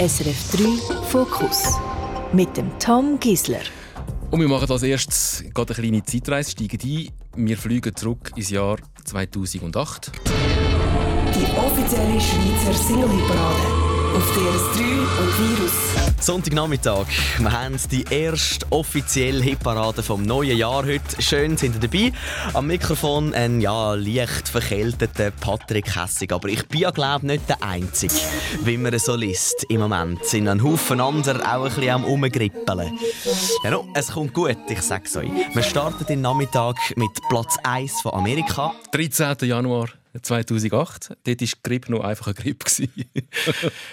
SRF 3 Fokus mit dem Tom Gisler. Und wir machen als erstes gerade eine kleine Zeitreise, steigen ein. Wir fliegen zurück ins Jahr 2008. Die offizielle Schweizer Single-Parade auf DS3 und Virus. Sonntagnachmittag. Wir haben die erste offizielle Hitparade vom neuen Jahr heute. Schön sind ihr dabei. Am Mikrofon ein ja, leicht verkälteter Patrick Hessig. Aber ich bin ja, glaube nicht der Einzige, wie man so liest im Moment. Sind ein Haufen andere auch ein bisschen am Umgrippeln. Ja, no, es kommt gut, ich sag's euch. Wir starten den Nachmittag mit Platz 1 von Amerika. 13. Januar. 2008. Dort war Grippe noch einfach eine Grippe.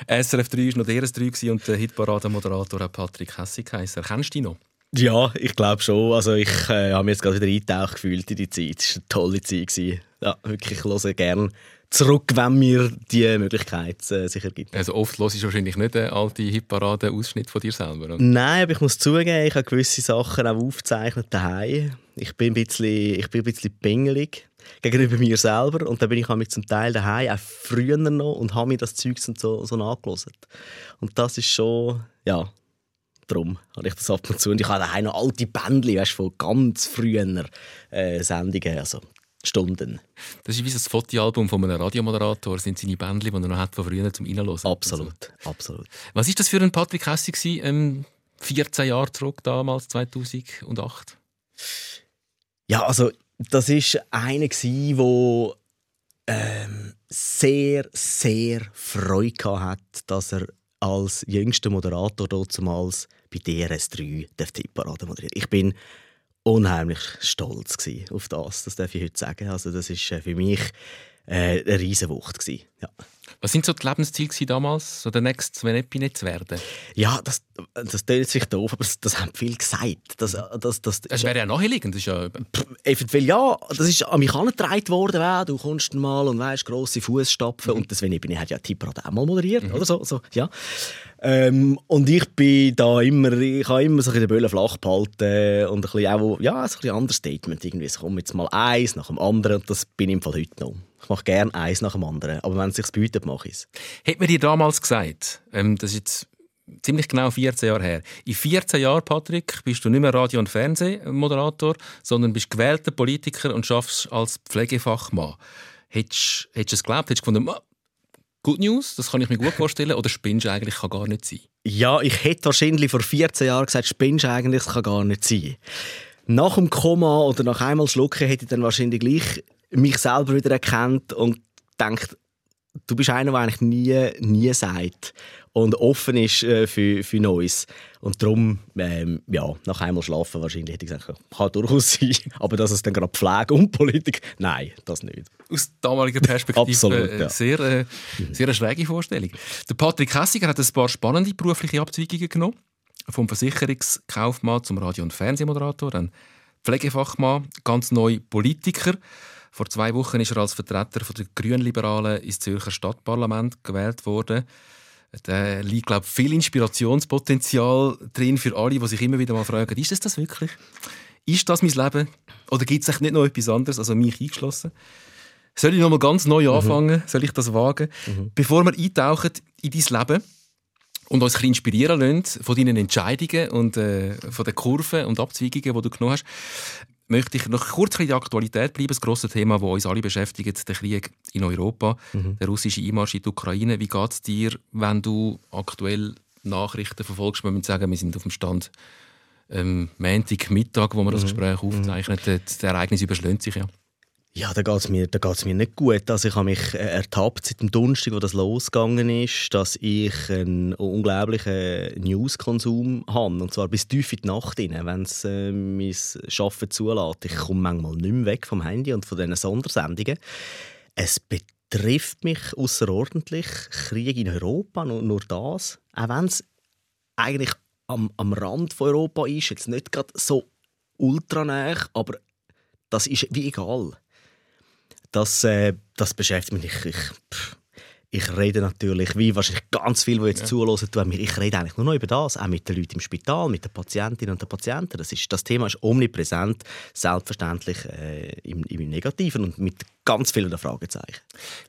SRF 3 war noch der 3 und der Hitparade-Moderator Patrick Hessig geheißen. Kennst du ihn noch? Ja, ich glaube schon. Also ich äh, habe mich jetzt gerade wieder eingetaucht gefühlt in die Zeit. Es war eine tolle Zeit. Gewesen. Ja, wirklich, ich höre gerne zurück, wenn mir die Möglichkeit äh, sich ergibt. Also oft hörst du wahrscheinlich nicht den alten Hitparade-Ausschnitt von dir selber, oder? Nein, aber ich muss zugeben, ich habe gewisse Sachen auch aufgezeichnet daheim. Ich bin ein bisschen, ich bin ein bisschen pingelig gegenüber mir selber. Und dann bin ich mit zum Teil daheim, auch früher noch, und habe mir das Zeug so, so nachgelesen. Und das ist schon, ja, darum habe ich das ab und zu. Und ich habe daheim noch alte Bändchen, weißt, von ganz früher äh, Sendungen, also Stunden. Das ist wie ein Fotoalbum von einem Radiomoderator. Das sind seine Bändchen, die er noch hat von früher zum Reinhören. Absolut, also. absolut. Was ist das für ein Patrick Hessig ähm, 14 Jahre zurück, damals, 2008? Ja, also das ist einer der ähm, sehr, sehr Freude hatte, dass er als jüngster Moderator damals bei DRS3 die Tipparade moderiert. Ich bin unheimlich stolz auf das, das darf ich heute sagen. Also das ist äh, für mich äh, eine riesige Wucht. Ja. Was sind so die Lebensziele damals, so der nächste Sven zu werden? Ja, das, das tönt sich doof, aber das, das haben viele gesagt. Das, das, das, das wäre ja naheliegend. Das ist ja... Eventuell ja, das ist an mich angetragen worden, du kommst mal und weißt, grosse Fußstapfen mhm. und Sven Epine hat ja Tipprad auch mal moderiert, mhm. oder so, so ja. Ähm, und ich bin da immer, ich habe immer so ein den Böllen flach behalten und ein bisschen auch, ja, so ein bisschen Understatement irgendwie. Es kommt jetzt mal eins nach dem anderen und das bin ich im Fall heute noch. Ich mache gerne eins nach dem anderen, aber wenn es sich bietet, mache ich es. Hätte man dir damals gesagt, ähm, das ist jetzt ziemlich genau 14 Jahre her. In 14 Jahren, Patrick, bist du nicht mehr Radio- und Fernsehmoderator, sondern bist gewählter Politiker und schaffst als Pflegefachmann. Hättest, hättest du es geglaubt? Hättest du gefunden, Good News, das kann ich mir gut vorstellen. Oder spinnst du eigentlich, kann gar nicht sein? Ja, ich hätte wahrscheinlich vor 14 Jahren gesagt, spinnst du eigentlich, das kann gar nicht sein. Nach dem Komma oder nach einmal Schlucken hätte ich dann wahrscheinlich gleich mich selber wieder erkannt und denkt, du bist einer, der eigentlich nie, nie sagt und offen ist äh, für, für Neues. Und darum, ähm, ja, nach einmal schlafen wahrscheinlich hätte ich gesagt, kann durchaus sein. Aber dass es dann gerade Pflege und Politik, nein, das nicht. Aus damaliger Perspektive Absolut, äh, ja. sehr, äh, sehr eine schräge Vorstellung. Der Patrick Hessiger hat ein paar spannende berufliche Abzweigungen genommen. Vom Versicherungskaufmann zum Radio- und Fernsehmoderator, ein Pflegefachmann, ganz neu Politiker. Vor zwei Wochen ist er als Vertreter der Grünliberalen ins Zürcher Stadtparlament gewählt worden. Da liegt, glaube ich, viel Inspirationspotenzial drin für alle, die sich immer wieder mal fragen, ist das das wirklich? Ist das mein Leben? Oder gibt es nicht noch etwas anderes, also mich eingeschlossen? Soll ich noch mal ganz neu mhm. anfangen? Mhm. Soll ich das wagen? Mhm. Bevor wir eintauchen in dein Leben und uns ein bisschen inspirieren lassen von deinen Entscheidungen und äh, von den Kurven und Abzweigungen, die du genommen hast, möchte ich noch kurz in der Aktualität bleiben. Das grosse Thema, das uns alle beschäftigt, der Krieg in Europa, mhm. der russische Einmarsch in die Ukraine. Wie geht es dir, wenn du aktuell Nachrichten verfolgst? Man muss sagen, wir sind auf dem Stand ähm, Montag, Mittag, wo wir das mhm. Gespräch mhm. aufzeichnen. Das Ereignis überschlägt sich ja. Ja, da geht es mir, mir nicht gut. Also ich habe mich äh, ertappt seit dem Donnerstag, wo das losgegangen ist, dass ich einen unglaublichen Newskonsum habe. Und zwar bis tief in die Nacht rein, wenn es äh, mein Arbeiten zulässt. Ich komme manchmal nicht mehr weg vom Handy und von diesen Sondersendungen. Es betrifft mich außerordentlich. Krieg in Europa, nur, nur das. Auch wenn es eigentlich am, am Rand von Europa ist, jetzt nicht gerade so ultra aber das ist wie egal das, äh, das beschäftigt mich. Ich, ich, ich rede natürlich, wie wahrscheinlich ganz viele, die jetzt ja. zuhören, ich rede eigentlich nur noch über das, auch mit den Leuten im Spital, mit den Patientinnen und den Patienten. Das, ist, das Thema ist omnipräsent, selbstverständlich äh, im, im Negativen und mit ganz vielen Fragezeichen.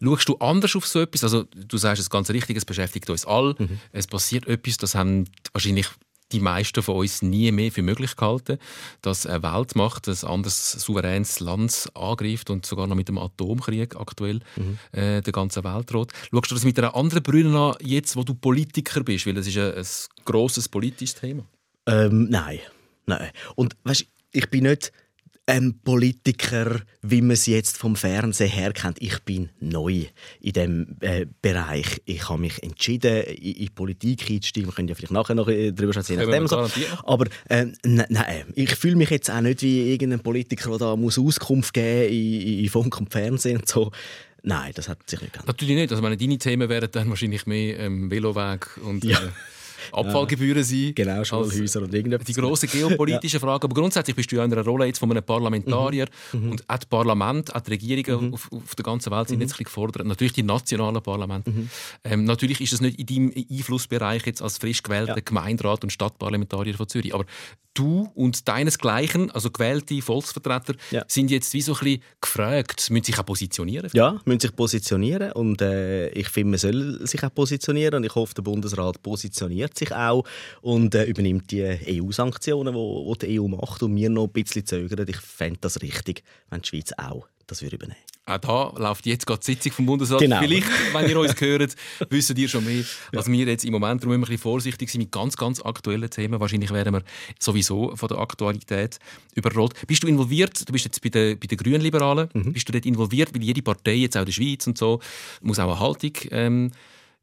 Schaust du anders auf so etwas? Also, du sagst es ganz richtig, es beschäftigt uns alle. Mhm. Es passiert etwas, das haben wahrscheinlich die meisten von uns nie mehr für möglich gehalten, dass eine Weltmacht ein anderes souveränes Land angreift und sogar noch mit dem Atomkrieg aktuell mhm. äh, der ganzen Welt droht. Schaust du das mit einer anderen Brille an, jetzt wo du Politiker bist? Weil das ist ein, ein grosses politisches Thema. Ähm, nein. nein. Und weißt, ich bin nicht ein Politiker, wie man es jetzt vom Fernsehen her kennt. Ich bin neu in diesem äh, Bereich. Ich habe mich entschieden, in, in Politik einzusteigen. Wir können ja vielleicht nachher noch äh, darüber sprechen. So. Aber äh, nein, ich fühle mich jetzt auch nicht wie irgendein Politiker, der da muss Auskunft geben in, in Funk und Fernsehen und so. Nein, das hat sich nicht geändert. Natürlich nicht. Also meine, deine Themen wären dann wahrscheinlich mehr ähm, Veloweg und... Ja. Äh, Abfallgebühren sein. Genau, Schulhäuser und irgendetwas. Die grosse geopolitische ja. Frage. Aber grundsätzlich bist du ja in einer Rolle jetzt von einem Parlamentarier. Mhm. mhm. Und auch das Parlament, auch die Regierungen mhm. auf, auf, der ganzen Welt sind mhm. jetzt gefordert. Natürlich die nationalen Parlamente. Mhm. Ähm, natürlich ist es nicht in deinem Einflussbereich jetzt als frisch gewählter ja. Gemeinderat und Stadtparlamentarier von Zürich. Aber du und deinesgleichen, also gewählte Volksvertreter, ja. sind jetzt wie so ein bisschen gefragt, müssen sich auch positionieren? Ja, müssen sich positionieren und äh, ich finde, man soll sich auch positionieren und ich hoffe, der Bundesrat positioniert sich auch und äh, übernimmt die EU-Sanktionen, die die EU macht und wir noch ein bisschen zögern. Ich fände das richtig, wenn die Schweiz auch das wir übernehmen. Auch da läuft jetzt gerade die Sitzung vom Bundesrat. Genau. Vielleicht, wenn ihr uns hört, wisst ihr schon mehr als ja. wir jetzt im Moment. Darum müssen wir ein bisschen vorsichtig sein mit ganz, ganz aktuellen Themen. Wahrscheinlich werden wir sowieso von der Aktualität überrollt. Bist du involviert? Du bist jetzt bei den, bei den Grünen Liberalen. Mhm. Bist du dort involviert? Weil jede Partei, jetzt auch in der Schweiz und so, muss auch eine Haltung ähm,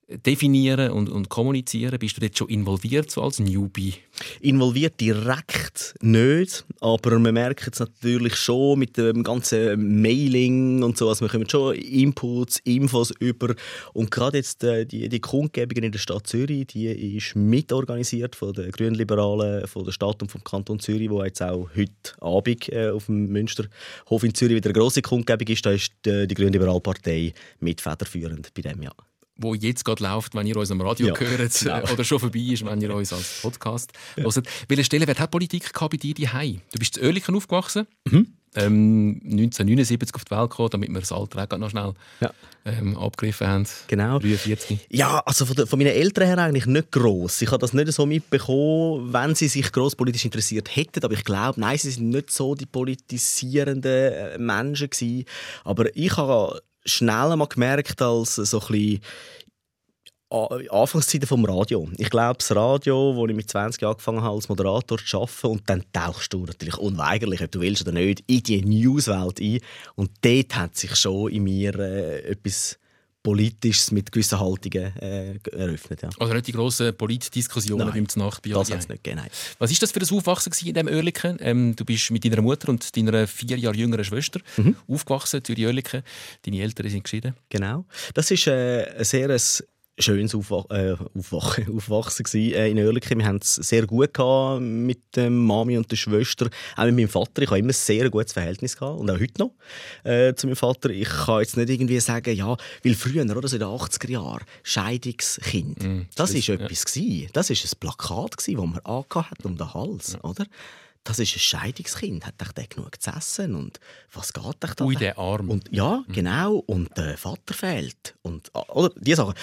definieren und, und kommunizieren? Bist du dort schon involviert so als Newbie? Involviert direkt nicht, aber man merkt es natürlich schon mit dem ganzen Mailing und so, also wir kommen schon Inputs, Infos über und gerade jetzt äh, die, die Kundgebung in der Stadt Zürich, die ist mitorganisiert von den Grünliberalen, von der Stadt und vom Kanton Zürich, wo jetzt auch heute Abend äh, auf dem Münsterhof in Zürich wieder eine grosse Kundgebung ist, da ist die, die Grünliberalpartei mit federführend bei dem Jahr wo jetzt gerade läuft, wenn ihr uns am Radio ja, hört genau. oder schon vorbei ist, wenn ihr uns als Podcast ja. hört. Welche Stellenwert hat Politik bei dir daheim? Du bist in Oerlikon aufgewachsen, mhm. ähm, 1979 auf die Welt gekommen, damit wir das Alter auch noch schnell ja. ähm, abgegriffen haben. Genau. 43. Ja, also von, der, von meinen Eltern her eigentlich nicht gross. Ich habe das nicht so mitbekommen, wenn sie sich gross politisch interessiert hätten, aber ich glaube, nein, sie sind nicht so die politisierenden äh, Menschen gewesen. Aber ich habe schnell einmal gemerkt, als so ein bisschen Anfangszeiten vom Radio. Ich glaube, das Radio, wo ich mit 20 angefangen habe, als Moderator zu arbeiten, und dann tauchst du natürlich unweigerlich, ob du willst oder nicht, in die Newswelt ein. Und dort hat sich schon in mir äh, etwas Politisches mit gewissen Haltungen äh, eröffnet. Ja. Also nicht die grossen Politdiskussionen beim Nacht Das hat es nicht gegeben, Was war das für ein Aufwachsen in diesem Oerlikon? Ähm, du bist mit deiner Mutter und deiner vier Jahre jüngeren Schwester mhm. aufgewachsen, Zürich Oerlikon. Deine Eltern sind geschieden. Genau. Das ist äh, ein sehr schönes Aufwach äh, Aufwachen, Aufwachsen gewesen, äh, in Oerlikon. Wir haben es sehr gut gehabt mit der Mami und der Schwester, auch mit meinem Vater. Ich habe immer ein sehr gutes Verhältnis gehabt und auch heute noch äh, zu meinem Vater. Ich kann jetzt nicht irgendwie sagen, ja, weil früher, oder so in den 80er Jahren, Scheidungskind, mm, das, das ist etwas ja. gewesen. Das ist ein Plakat gewesen, das man angehört um den Hals, ja. oder? Das ist ein Scheidungskind, hat der genug zu essen und was geht euch da? Ui, der Arm. Und, ja, mhm. genau, und der Vater fehlt. Und, ah, oder, die Sachen.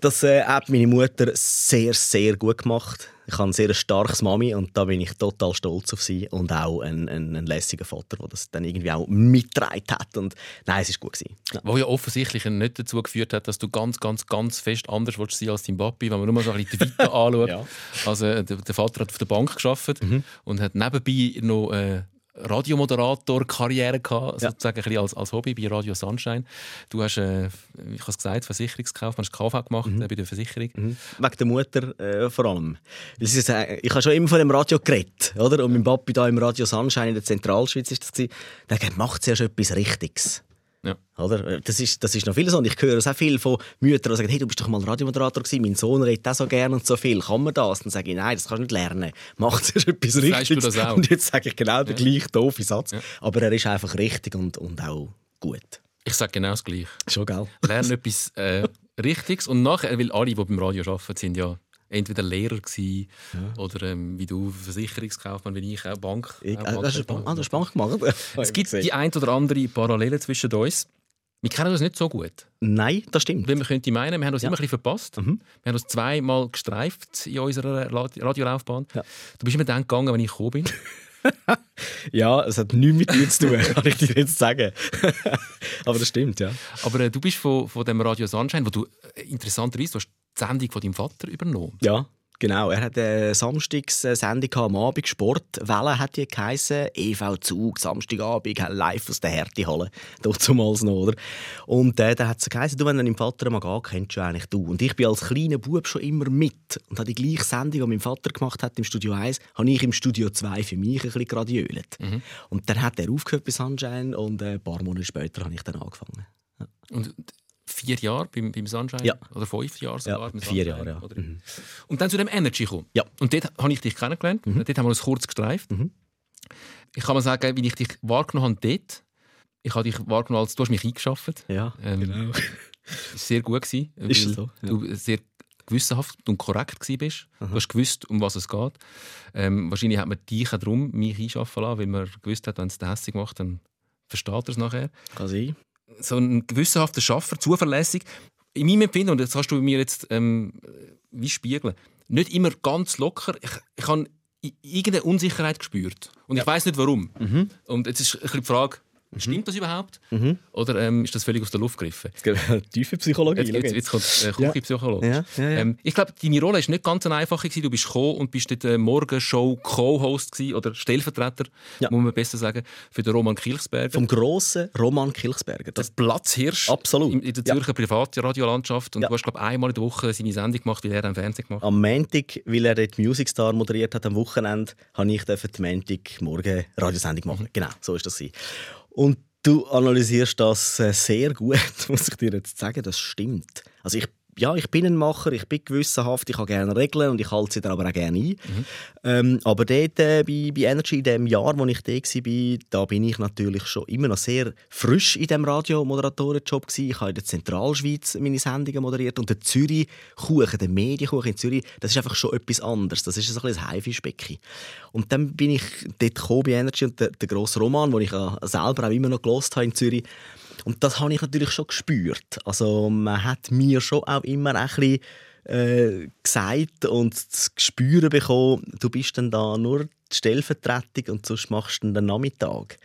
Das äh, hat meine Mutter sehr, sehr gut gemacht. Ich habe ein sehr starkes Mami und da bin ich total stolz auf sie und auch ein, ein, ein lässiger Vater, der das dann irgendwie auch mitgetragen hat und nein, es ist gut gewesen. Ja. Wo ja offensichtlich nicht dazu geführt hat, dass du ganz, ganz, ganz fest anders willst sein als dein Papi, wenn man nur mal so ein bisschen die Vita anschaut. ja. Also der, der, Vater hat auf der Bank geschafft mhm. und hat nebenbei noch äh, Radiomoderator-Karriere gehabt, ja. sozusagen ein als, als Hobby bei Radio Sunshine. Du hast, äh, ich habe es gesagt, Versicherungskauf, hast KV gemacht mhm. äh, bei der Versicherung. Mhm. Wegen der Mutter äh, vor allem. Ist, äh, ich habe schon immer von dem Radio geredet, oder? Und mein Papi da im Radio Sunshine in der Zentralschweiz ist das gewesen. Der hat macht zuerst etwas Richtiges. Ja. Oder? Das, ist, das ist noch viel so. Und ich höre sehr viel von Müttern, die sagen, hey, du bist doch mal Radiomoderator gewesen, mein Sohn redet auch so gerne und so viel. Kann man das? Dann sage ich, nein, das kannst du nicht lernen. Mach zuerst etwas Richtiges. Und jetzt sage ich genau ja. den gleichen doofen Satz. Ja. Aber er ist einfach richtig und, und auch gut. Ich sage genau das Gleiche. Schon, gell? Lerne etwas äh, Richtiges und nachher, weil alle, die beim Radio arbeiten, sind ja entweder Lehrer gewesen, ja. oder ähm, wie du Versicherungskaufmann, wie ich auch Bank. Ich, äh, hast du Bank, ah, Bank gemacht? es gibt die ein oder andere Parallele zwischen uns. Wir kennen uns nicht so gut. Nein, das stimmt. Weil man könnte meinen, wir haben uns ja. immer ein bisschen verpasst. Mhm. Wir haben uns zweimal gestreift in unserer Radiolaufbahn. Ja. Du bist immer dann gegangen, wenn ich gekommen bin. ja, es hat nichts mit dir zu tun, kann ich dir jetzt sagen. Aber das stimmt, ja. Aber äh, du bist von, von dem Radio Sunshine, wo du äh, interessanterweise, du hast die Sendung von deinem Vater übernommen. Ja, Genau, er hat eine Samstags-Sendung am Abend, Sportwelle hat die geheissen, EV Zug, Samstagabend, live aus der Härte holen, damals noch, oder? Und äh, da hat es geheißen, du, wenn du deinen Vater mal gehst, kennst du eigentlich du. Und ich bin als kleiner Bub schon immer mit und habe die gleiche Sendung, die mein Vater gemacht hat im Studio 1, habe ich im Studio 2 für mich ein bisschen gradiölet. Mhm. Und dann hat er aufgehört bei Sunshine und äh, ein paar Monate später habe ich dann angefangen. Ja. Und vier Jahre beim, beim Sunshine? Ja. Oder fünf Jahre sogar? Ja, vier Jahre, ja. Mhm. Und dann zu dem Energy gekommen. Ja. Und dort habe ich dich kennengelernt. Mhm. Dort haben wir uns kurz gestreift. Mhm. Ich kann mal sagen, wie ich dich wahrgenommen habe dort, ich habe dich wahrgenommen, als du hast mich eingeschafft. Ja, ähm, genau. sehr gut gewesen, Ist so? Ja. Du sehr gewissenhaft und korrekt bist. Aha. Du hast gewusst, um was es geht. Ähm, wahrscheinlich hat man dich auch darum mich einschaffen lassen, weil man gewusst hat, wenn es hässlich macht, dann versteht er es nachher. Kann sein so ein gewissenhafter Schaffer, zuverlässig. In meinem Empfinden, und das kannst du mir jetzt ähm, wie spiegeln, nicht immer ganz locker. Ich, ich habe irgendeine Unsicherheit gespürt. Und ja. ich weiß nicht warum. Mhm. Und jetzt ist ein bisschen die Frage. Stimmt das überhaupt? Mhm. Oder ähm, ist das völlig aus der Luft gegriffen? Tiefe Psychologie. Jetzt, jetzt, jetzt kommt äh, Küchenpsychologe. Ja. Ja, ja, ähm, ich glaube, deine Rolle war nicht ganz einfach. Gewesen. Du bist gekommen und bist dort äh, Morgenshow Co-Host oder Stellvertreter, muss man besser sagen, für den Roman Kilchsberger. Vom grossen Roman Kilchsberger. Das Platzhirsch Absolut. In, in der Zürcher Privatradiolandschaft. Und du hast, glaube einmal in der Woche seine Sendung gemacht, weil er am Fernsehen gemacht Am Montag, weil er dort Music Star moderiert hat, am Wochenende, habe ich die Montag morgen Radiosendung machen. Mhm. Genau, so ist das. Und du analysierst das äh, sehr gut, muss ich dir jetzt sagen. Das stimmt. Also ich ja, ich bin ein Macher, ich bin gewissenhaft, ich habe gerne Regeln und ich halte sie dann aber auch gerne ein. Mhm. Ähm, aber dort äh, bei, bei Energy, in dem Jahr, wo ich da war, da bin ich natürlich schon immer noch sehr frisch in diesem Radiomoderatorenjob. Ich habe in der Zentralschweiz meine Sendungen moderiert und der Zürich-Kuchen, der Medienkuchen in Zürich, das ist einfach schon etwas anderes. Das ist ein bisschen ein Haifischbecken. Und dann bin ich dort gekommen bei Energy und der, der grosse Roman, den ich selber auch immer noch gelost habe in Zürich, und das habe ich natürlich schon gespürt. Also man hat mir schon auch immer ein bisschen äh, gesagt und zu spüren bekommen, du bist dann da nur die Stellvertretung und sonst machst du den Nachmittag.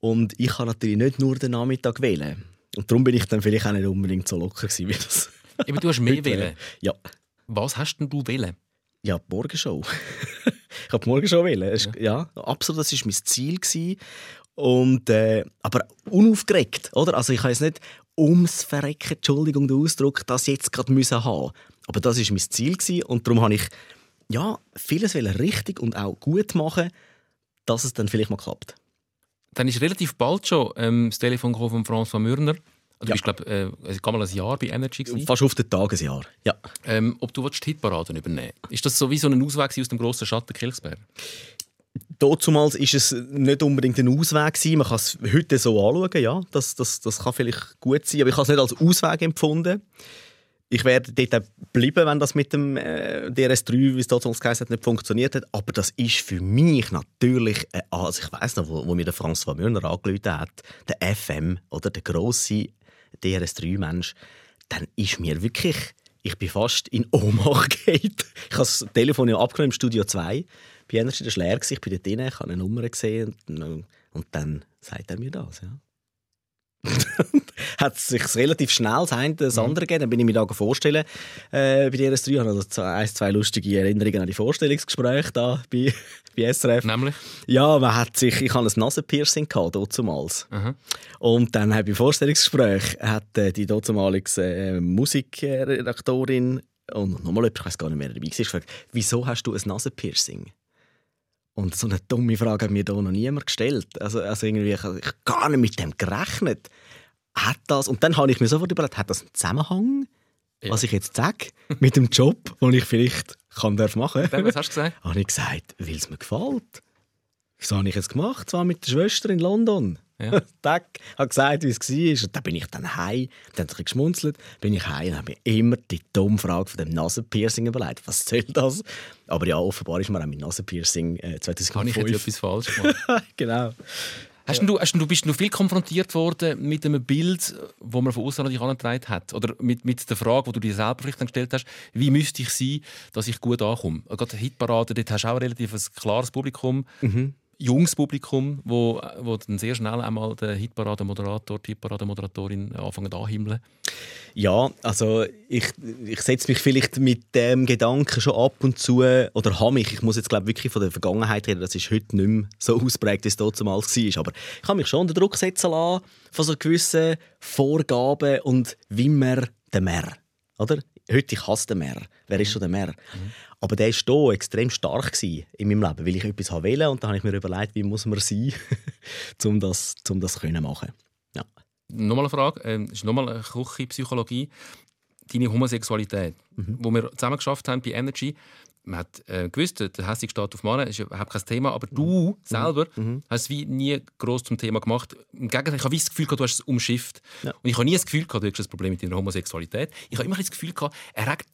Und ich habe natürlich nicht nur den Nachmittag wählen. Und darum bin ich dann vielleicht auch nicht unbedingt so locker gewesen, wie das. Aber du hast mehr wählen. Ja. Was hast denn du wählen? Ja, die Morgenshow. ich habe die Morgenshow wählen. Ja. ja, absolut, das war mein Ziel. Gewesen. Und, äh, aber unaufgeregt, oder? Also ich habe jetzt nicht ums Verrecken, Entschuldigung, den Ausdruck, das jetzt gerade müssen haben. Aber das war mein Ziel gewesen, und darum habe ich ja, vieles richtig und auch gut machen, dass es dann vielleicht mal klappt. Dann ist relativ bald schon ähm, das Telefon von François Mürner. Du ja. bist, glaube äh, mal ein Jahr bei Energy gewesen. Fast auf den Tagesjahr, ja. Ähm, ob du die Hitparaden übernehmen Ist das so wie so ein Ausweg aus dem grossen Schatten Kilchsberg? Dazumals ist es nicht unbedingt ein Ausweg gewesen. Man kann es heute so anschauen, ja, das, das, das kann vielleicht gut sein, aber ich habe es nicht als Ausweg empfunden. Ich werde dort bleiben, wenn das mit dem äh, DRS3, wie es damals geheißen hat, nicht funktioniert hat. Aber das ist für mich natürlich, äh, also ich weiß noch, wo, wo mir der François Mürner angerufen hat, der FM oder der grosse DRS3-Mensch, dann ist mir wirklich, ich bin fast in Ohnmacht geht. Ich habe das Telefon ja abgenommen im Studio 2 bei Energy, das war leer, ich bin dort drin, ich habe eine Nummer gesehen und, und dann sagt er mir das, ja. hat sich relativ schnell das eine das mhm. andere gegeben. Dann bin ich mir da vorstellen äh, bei DRS3. Ich habe also ein, zwei lustige Erinnerungen an die Vorstellungsgespräche da bei, bei SRF. Nämlich? Ja, man hat sich, ich hatte ein Nasenpiercing gehabt, damals. Mhm. Und dann habe ich Vorstellungsgespräch hat äh, die damals äh, Musikredaktorin und nochmal jemand, ich weiß gar nicht mehr, dabei war, gefragt, wieso hast du ein Nasenpiercing? Und so eine dumme Frage hat mir da noch niemand gestellt. Also, also irgendwie, ich habe gar nicht mit dem gerechnet. Hat das, und dann habe ich mir sofort überlegt, hat das einen Zusammenhang, ja. was ich jetzt sage, mit dem Job, den ich vielleicht kann darf machen darf? Was hast du gesagt? habe ich gesagt, weil es mir gefällt. Das habe ich jetzt gemacht, zwar mit der Schwester in London. Ja. Tag, hat gesagt, wie es war. Und dann bin ich dann heim, dann habe ich geschmunzelt, bin ich heim und habe mir immer die dumme Frage von dem Nasenpiercing überlegt. Was soll das? Aber ja, offenbar ist mir auch mit Nasenpiercing äh, 2005... Habe ich jetzt etwas falsch gemacht? genau. Hast du, hast du, bist du viel konfrontiert worden mit einem Bild, das man von außen an dich herangetragen hat? Oder mit, mit der Frage, die du dir selber vielleicht gestellt hast, wie müsste ich sein, dass ich gut ankomme? Gerade Hitparade, dort hast du auch ein relativ klares Publikum. Mhm junges Publikum, wo, wo dann sehr schnell einmal der Hitparade-Moderator, die Hitparade-Moderatorin anfangen anhimmeln? Ja, also ich, ich setze mich vielleicht mit dem Gedanken schon ab und zu, oder habe mich, ich muss jetzt glaube wirklich von der Vergangenheit reden, das ist heute nicht mehr so ausprägt, wie es damals war, aber ich habe mich schon unter Druck setzen lassen von so gewissen Vorgaben und wie man den Mehr, oder? Heute, ich hasse den Meer. Wer ist schon der Meer? Mhm. Aber der war hier extrem stark in meinem Leben, weil ich etwas wollte und dann habe ich mir überlegt, wie muss man sein, um das, um das können machen ja. Nochmal eine Frage, ähm, ist nochmal eine Küche-Psychologie. Deine Homosexualität, mhm. wo wir zusammen geschafft haben bei Energy, man hat äh, gewusst, der hässliche Staat auf Mann ist überhaupt kein Thema, aber du mhm. selber mhm. hast es wie nie groß zum Thema gemacht. Im Gegenteil, ich habe das Gefühl, du hast es umschifft. Ja. Und ich habe nie das Gefühl, du hast ein Problem mit deiner Homosexualität. Ich habe immer das Gefühl, er hat,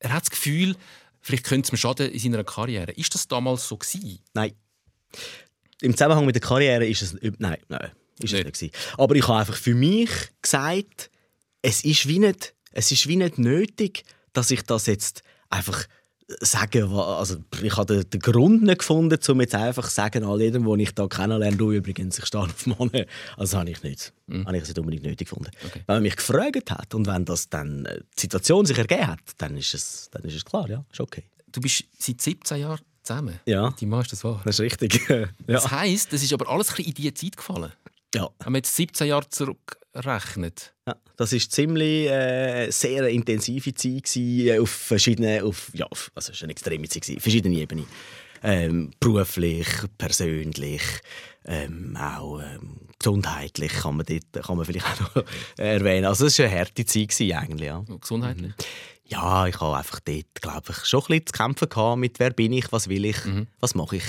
er hat das Gefühl, vielleicht könnte es mir schaden in seiner Karriere. Ist das damals so gewesen? Nein. Im Zusammenhang mit der Karriere ist es nein, nein, ist nicht. es nicht gewesen. Aber ich habe einfach für mich gesagt, es ist wie nicht, es ist wie nicht nötig, dass ich das jetzt einfach sagen, also ich habe den, Grund nicht gefunden, um jetzt einfach zu sagen, all jedem, den ich da kennenlerne, du übrigens, ich stehe auf Mann. Also habe ich nicht. Mhm. Habe ich es nicht unbedingt nötig gefunden. Okay. Wenn man mich gefragt hat und wenn das dann äh, die Situation sich ergeben hat, dann ist es, dann ist es klar, ja, ist okay. Du bist seit 17 Jahren zusammen. Ja. Die Mann ist das wahr. Das ist richtig. ja. Das heisst, das ist aber alles ein in diese Zeit gefallen. Ja. Wenn man jetzt 17 Jahre zurückrechnet. Ja, das war ziemlich äh, sehr intensive Zeit äh, auf verschiedenen, auf, ja, auf, also es war eine extreme Zeit, gewesen, verschiedene Ebenen. Ähm, beruflich, persönlich, ähm, auch ähm, gesundheitlich kann man, dort, kann man vielleicht auch noch erwähnen. Also es war eine harte Zeit gewesen, eigentlich. Ja. Gesundheitlich? Ja, ich habe einfach dort, glaube ich, schon ein bisschen zu kämpfen gehabt mit «Wer bin ich? Was will ich? Mhm. Was mache ich?»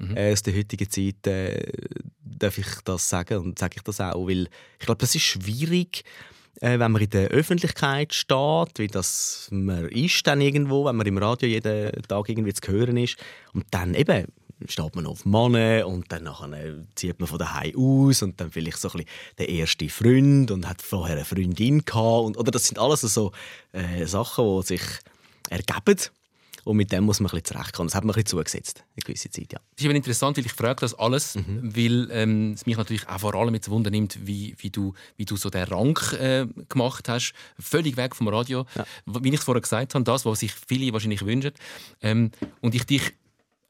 Mhm. äh, aus der heutigen Zeit äh, darf ich das sagen und sage ich das auch, weil ich glaube, das ist schwierig, äh, wenn man in der Öffentlichkeit steht, wie das man ist dann irgendwo, wenn man im Radio jeden Tag irgendwie zu hören ist und dann eben steht man auf Mann und dann nachher zieht man von daheim aus und dann vielleicht so ein bisschen der erste Freund und hat vorher eine Freundin gehabt und, oder das sind alles so äh, Sachen, die sich ergeben und mit dem muss man ein bisschen zurechtkommen. Das hat man ein bisschen zugesetzt, eine gewisse Zeit, ja. Das ist aber interessant, weil ich frage das alles, mhm. weil ähm, es mich natürlich auch vor allem jetzt Wunder nimmt, wie, wie, du, wie du so den Rang äh, gemacht hast, völlig weg vom Radio. Ja. Wie ich es vorher gesagt habe, das, was sich viele wahrscheinlich wünschen. Ähm, und ich dich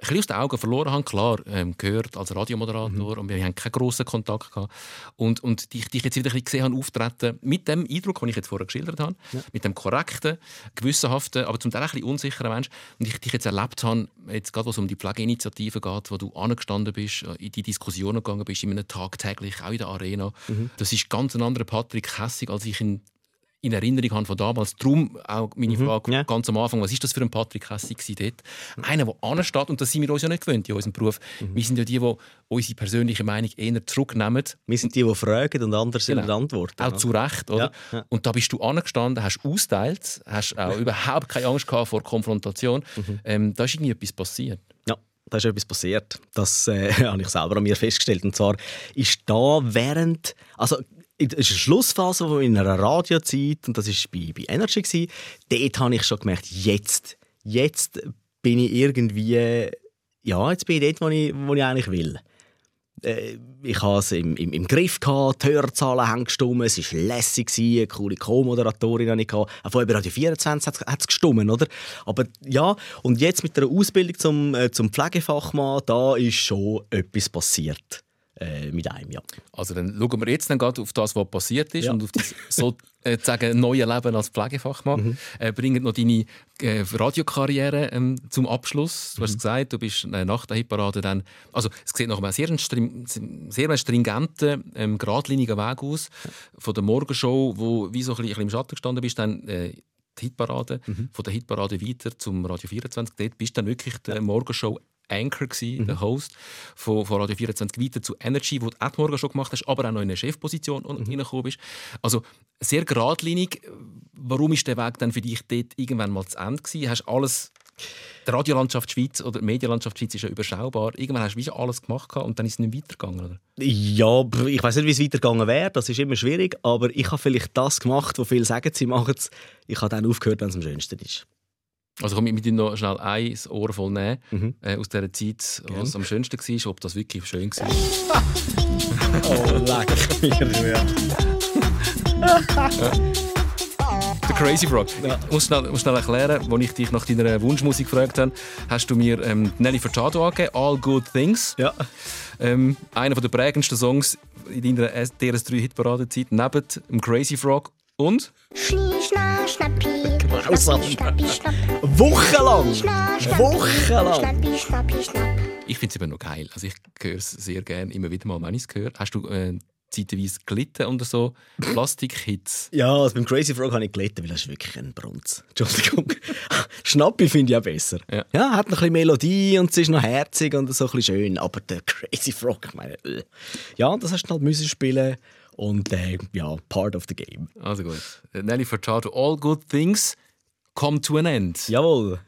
bisschen aus den Augen verloren habe. Klar, ähm, gehört als Radiomoderator mhm. und wir haben keinen grossen Kontakt gehabt. Und, und dich, dich jetzt wieder ein gesehen habe, auftreten mit dem Eindruck, den ich jetzt vorher geschildert habe, ja. mit dem korrekten, gewissenhaften, aber zum Teil ein bisschen unsicheren Mensch. Und ich dich jetzt erlebt habe, jetzt gerade, was um die Pflegeinitiative geht, wo du angestanden bist, äh, in die Diskussionen gegangen bist, in einem tagtäglich, auch in der Arena. Mhm. Das ist ganz ein anderer Patrick Hessig, als ich in in Erinnerung habe von damals. Darum auch meine mhm, Frage ja. ganz am Anfang, was ist das für ein Patrick Hessig dort? Einer, der ansteht, und das sind wir uns ja nicht gewöhnt in unserem Beruf. Mhm. Wir sind ja die, die unsere persönliche Meinung eher zurücknehmen. Wir sind die, die fragen und andere sind genau. antworten. Auch zu Recht, oder? Ja, ja. Und da bist du angestanden, hast austeilt, hast auch überhaupt keine Angst gehabt vor Konfrontation. Mhm. Ähm, da ist irgendwie etwas passiert. Ja, da ist etwas passiert. Das äh, habe ich selber an mir festgestellt. Und zwar ist da während, also ist eine Schlussphase in einer Radiozeit und das war bei, bei Energy. Gewesen. Dort habe ich schon gemerkt, jetzt, jetzt bin ich irgendwie, ja, jetzt bin ich dort, wo ich, wo ich eigentlich will. Äh, ich hatte es im, im, im, Griff, gehabt, die Hörzahlen haben gestummen, es war lässig, eine coole Co-Moderatorin hatte ich. Auch von über Radio 24 hat es gestummen, oder? Aber ja, und jetzt mit der Ausbildung zum, äh, zum Pflegefachmann, da ist schon etwas passiert äh, mit einem. Ja. Also dann schauen wir jetzt dann gerade auf das, was passiert ist ja. und auf das sozusagen äh, neue Leben als Pflegefachmann. Mhm. Äh, bringen noch deine äh, Radiokarriere ähm, zum Abschluss. Du mhm. hast gesagt, du bist äh, nach der Hitparade dann, also es sieht nach einem sehr, sehr stringenten, ähm, geradlinigen Weg aus von der Morgenshow, wo wie so ein bisschen im Schatten gestanden bist, dann äh, die Hitparade, mhm. von der Hitparade weiter zum Radio 24. Dort bist du dann wirklich der Morgenshow Anchor, gewesen, mhm. der Host von, von Radio 24 weiter zu Energy, wo du auch morgen schon gemacht hast, aber auch noch in eine Chefposition mhm. reingekommen bist. Also sehr geradlinig. Warum ist der Weg dann für dich dort irgendwann mal zu Ende gewesen? Hast alles die Radiolandschaft Schweiz oder die Medienlandschaft Schweiz ist ja überschaubar. Irgendwann hast du wie alles gemacht und dann ist es nicht weitergegangen, oder? Ja, ich weiß nicht, wie es weitergegangen wäre. Das ist immer schwierig. Aber ich habe vielleicht das gemacht, wo viele sagen, sie machen es. Ich habe dann aufgehört, wenn es am schönsten ist. Also komm, ich mit dir noch schnell ein Ohr voll nehmen mhm. äh, aus dieser Zeit, Gern. was am schönsten war, ob das wirklich schön war. oh, leck ja. Der Crazy Frog. Ja. Ich muss schnell, muss schnell erklären, als ich dich nach deiner Wunschmusik gefragt habe, hast du mir ähm, Nelly Furtado angegeben, «All Good Things». Ja. Ähm, einer der prägendsten Songs in deiner DRS3-Hitparadezeit, neben dem Crazy Frog und... Schna, schnappi, schnappi, schnapp. Wochenlang! Wochenlang! Ich finde es immer noch geil. Also ich höre es sehr gerne, immer wieder mal, wenn ich es höre. Hast du äh, zeitweise gelitten unter so Plastik-Hits? Ja, also beim Crazy Frog habe ich gelitten, weil das ist wirklich ein Brunz. Entschuldigung. Schnappi finde ich auch besser. Ja. ja, hat noch ein bisschen Melodie und es ist noch herzig und so ein bisschen schön. Aber der Crazy Frog, ich meine, äh. ja, das hast du halt müssen spielen und äh, ja, part of the game. Also gut. Nelly Furtado, all good things come to an end. Jawohl.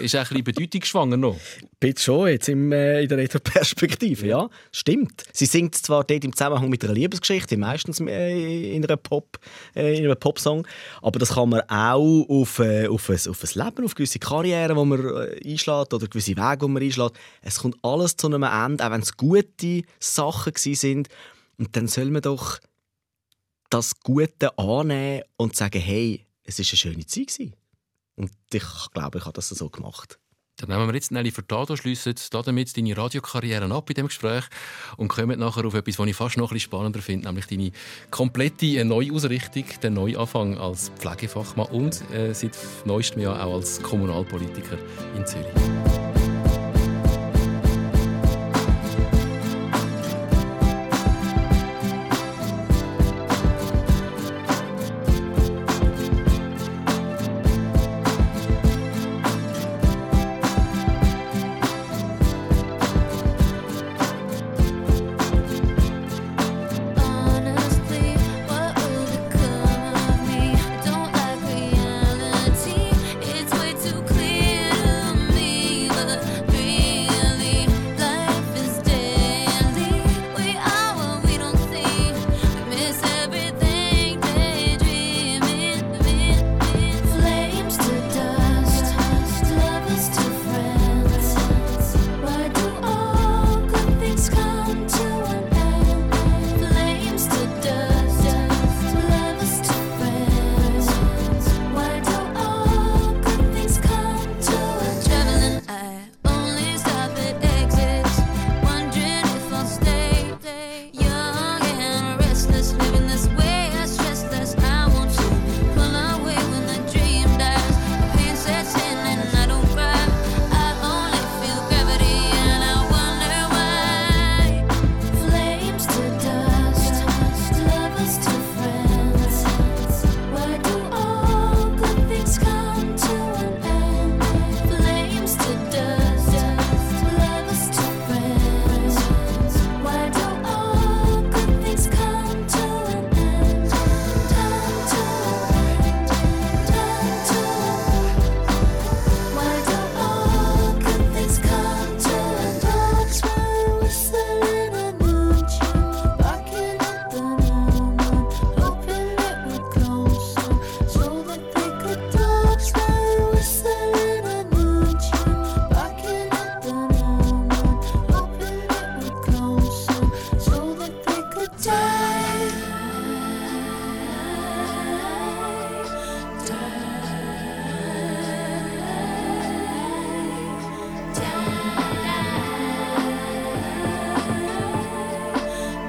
ist ein bisschen bedeutungsschwanger noch. Bitte schon, jetzt im, äh, in der Retro-Perspektive, ja. ja. Stimmt. Sie singt zwar dort im Zusammenhang mit einer Liebesgeschichte, meistens äh, in, einer Pop, äh, in einem Popsong, aber das kann man auch auf, äh, auf, ein, auf ein Leben, auf gewisse Karrieren, die man äh, einschlägt oder gewisse Wege, die man einschlägt. Es kommt alles zu einem Ende, auch wenn es gute Sachen sind. Und dann soll man doch das Gute annehmen und sagen, hey, es war eine schöne Zeit. Gewesen. Und ich glaube, ich habe das so gemacht. Dann nehmen wir jetzt Nelly Furtado, schliessen damit deine Radiokarriere ab in dem Gespräch und kommen nachher auf etwas, was ich fast noch ein bisschen spannender finde, nämlich deine komplette Neuausrichtung, den Neuanfang als Pflegefachmann und äh, seit neuestem Jahr auch als Kommunalpolitiker in Zürich.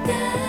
って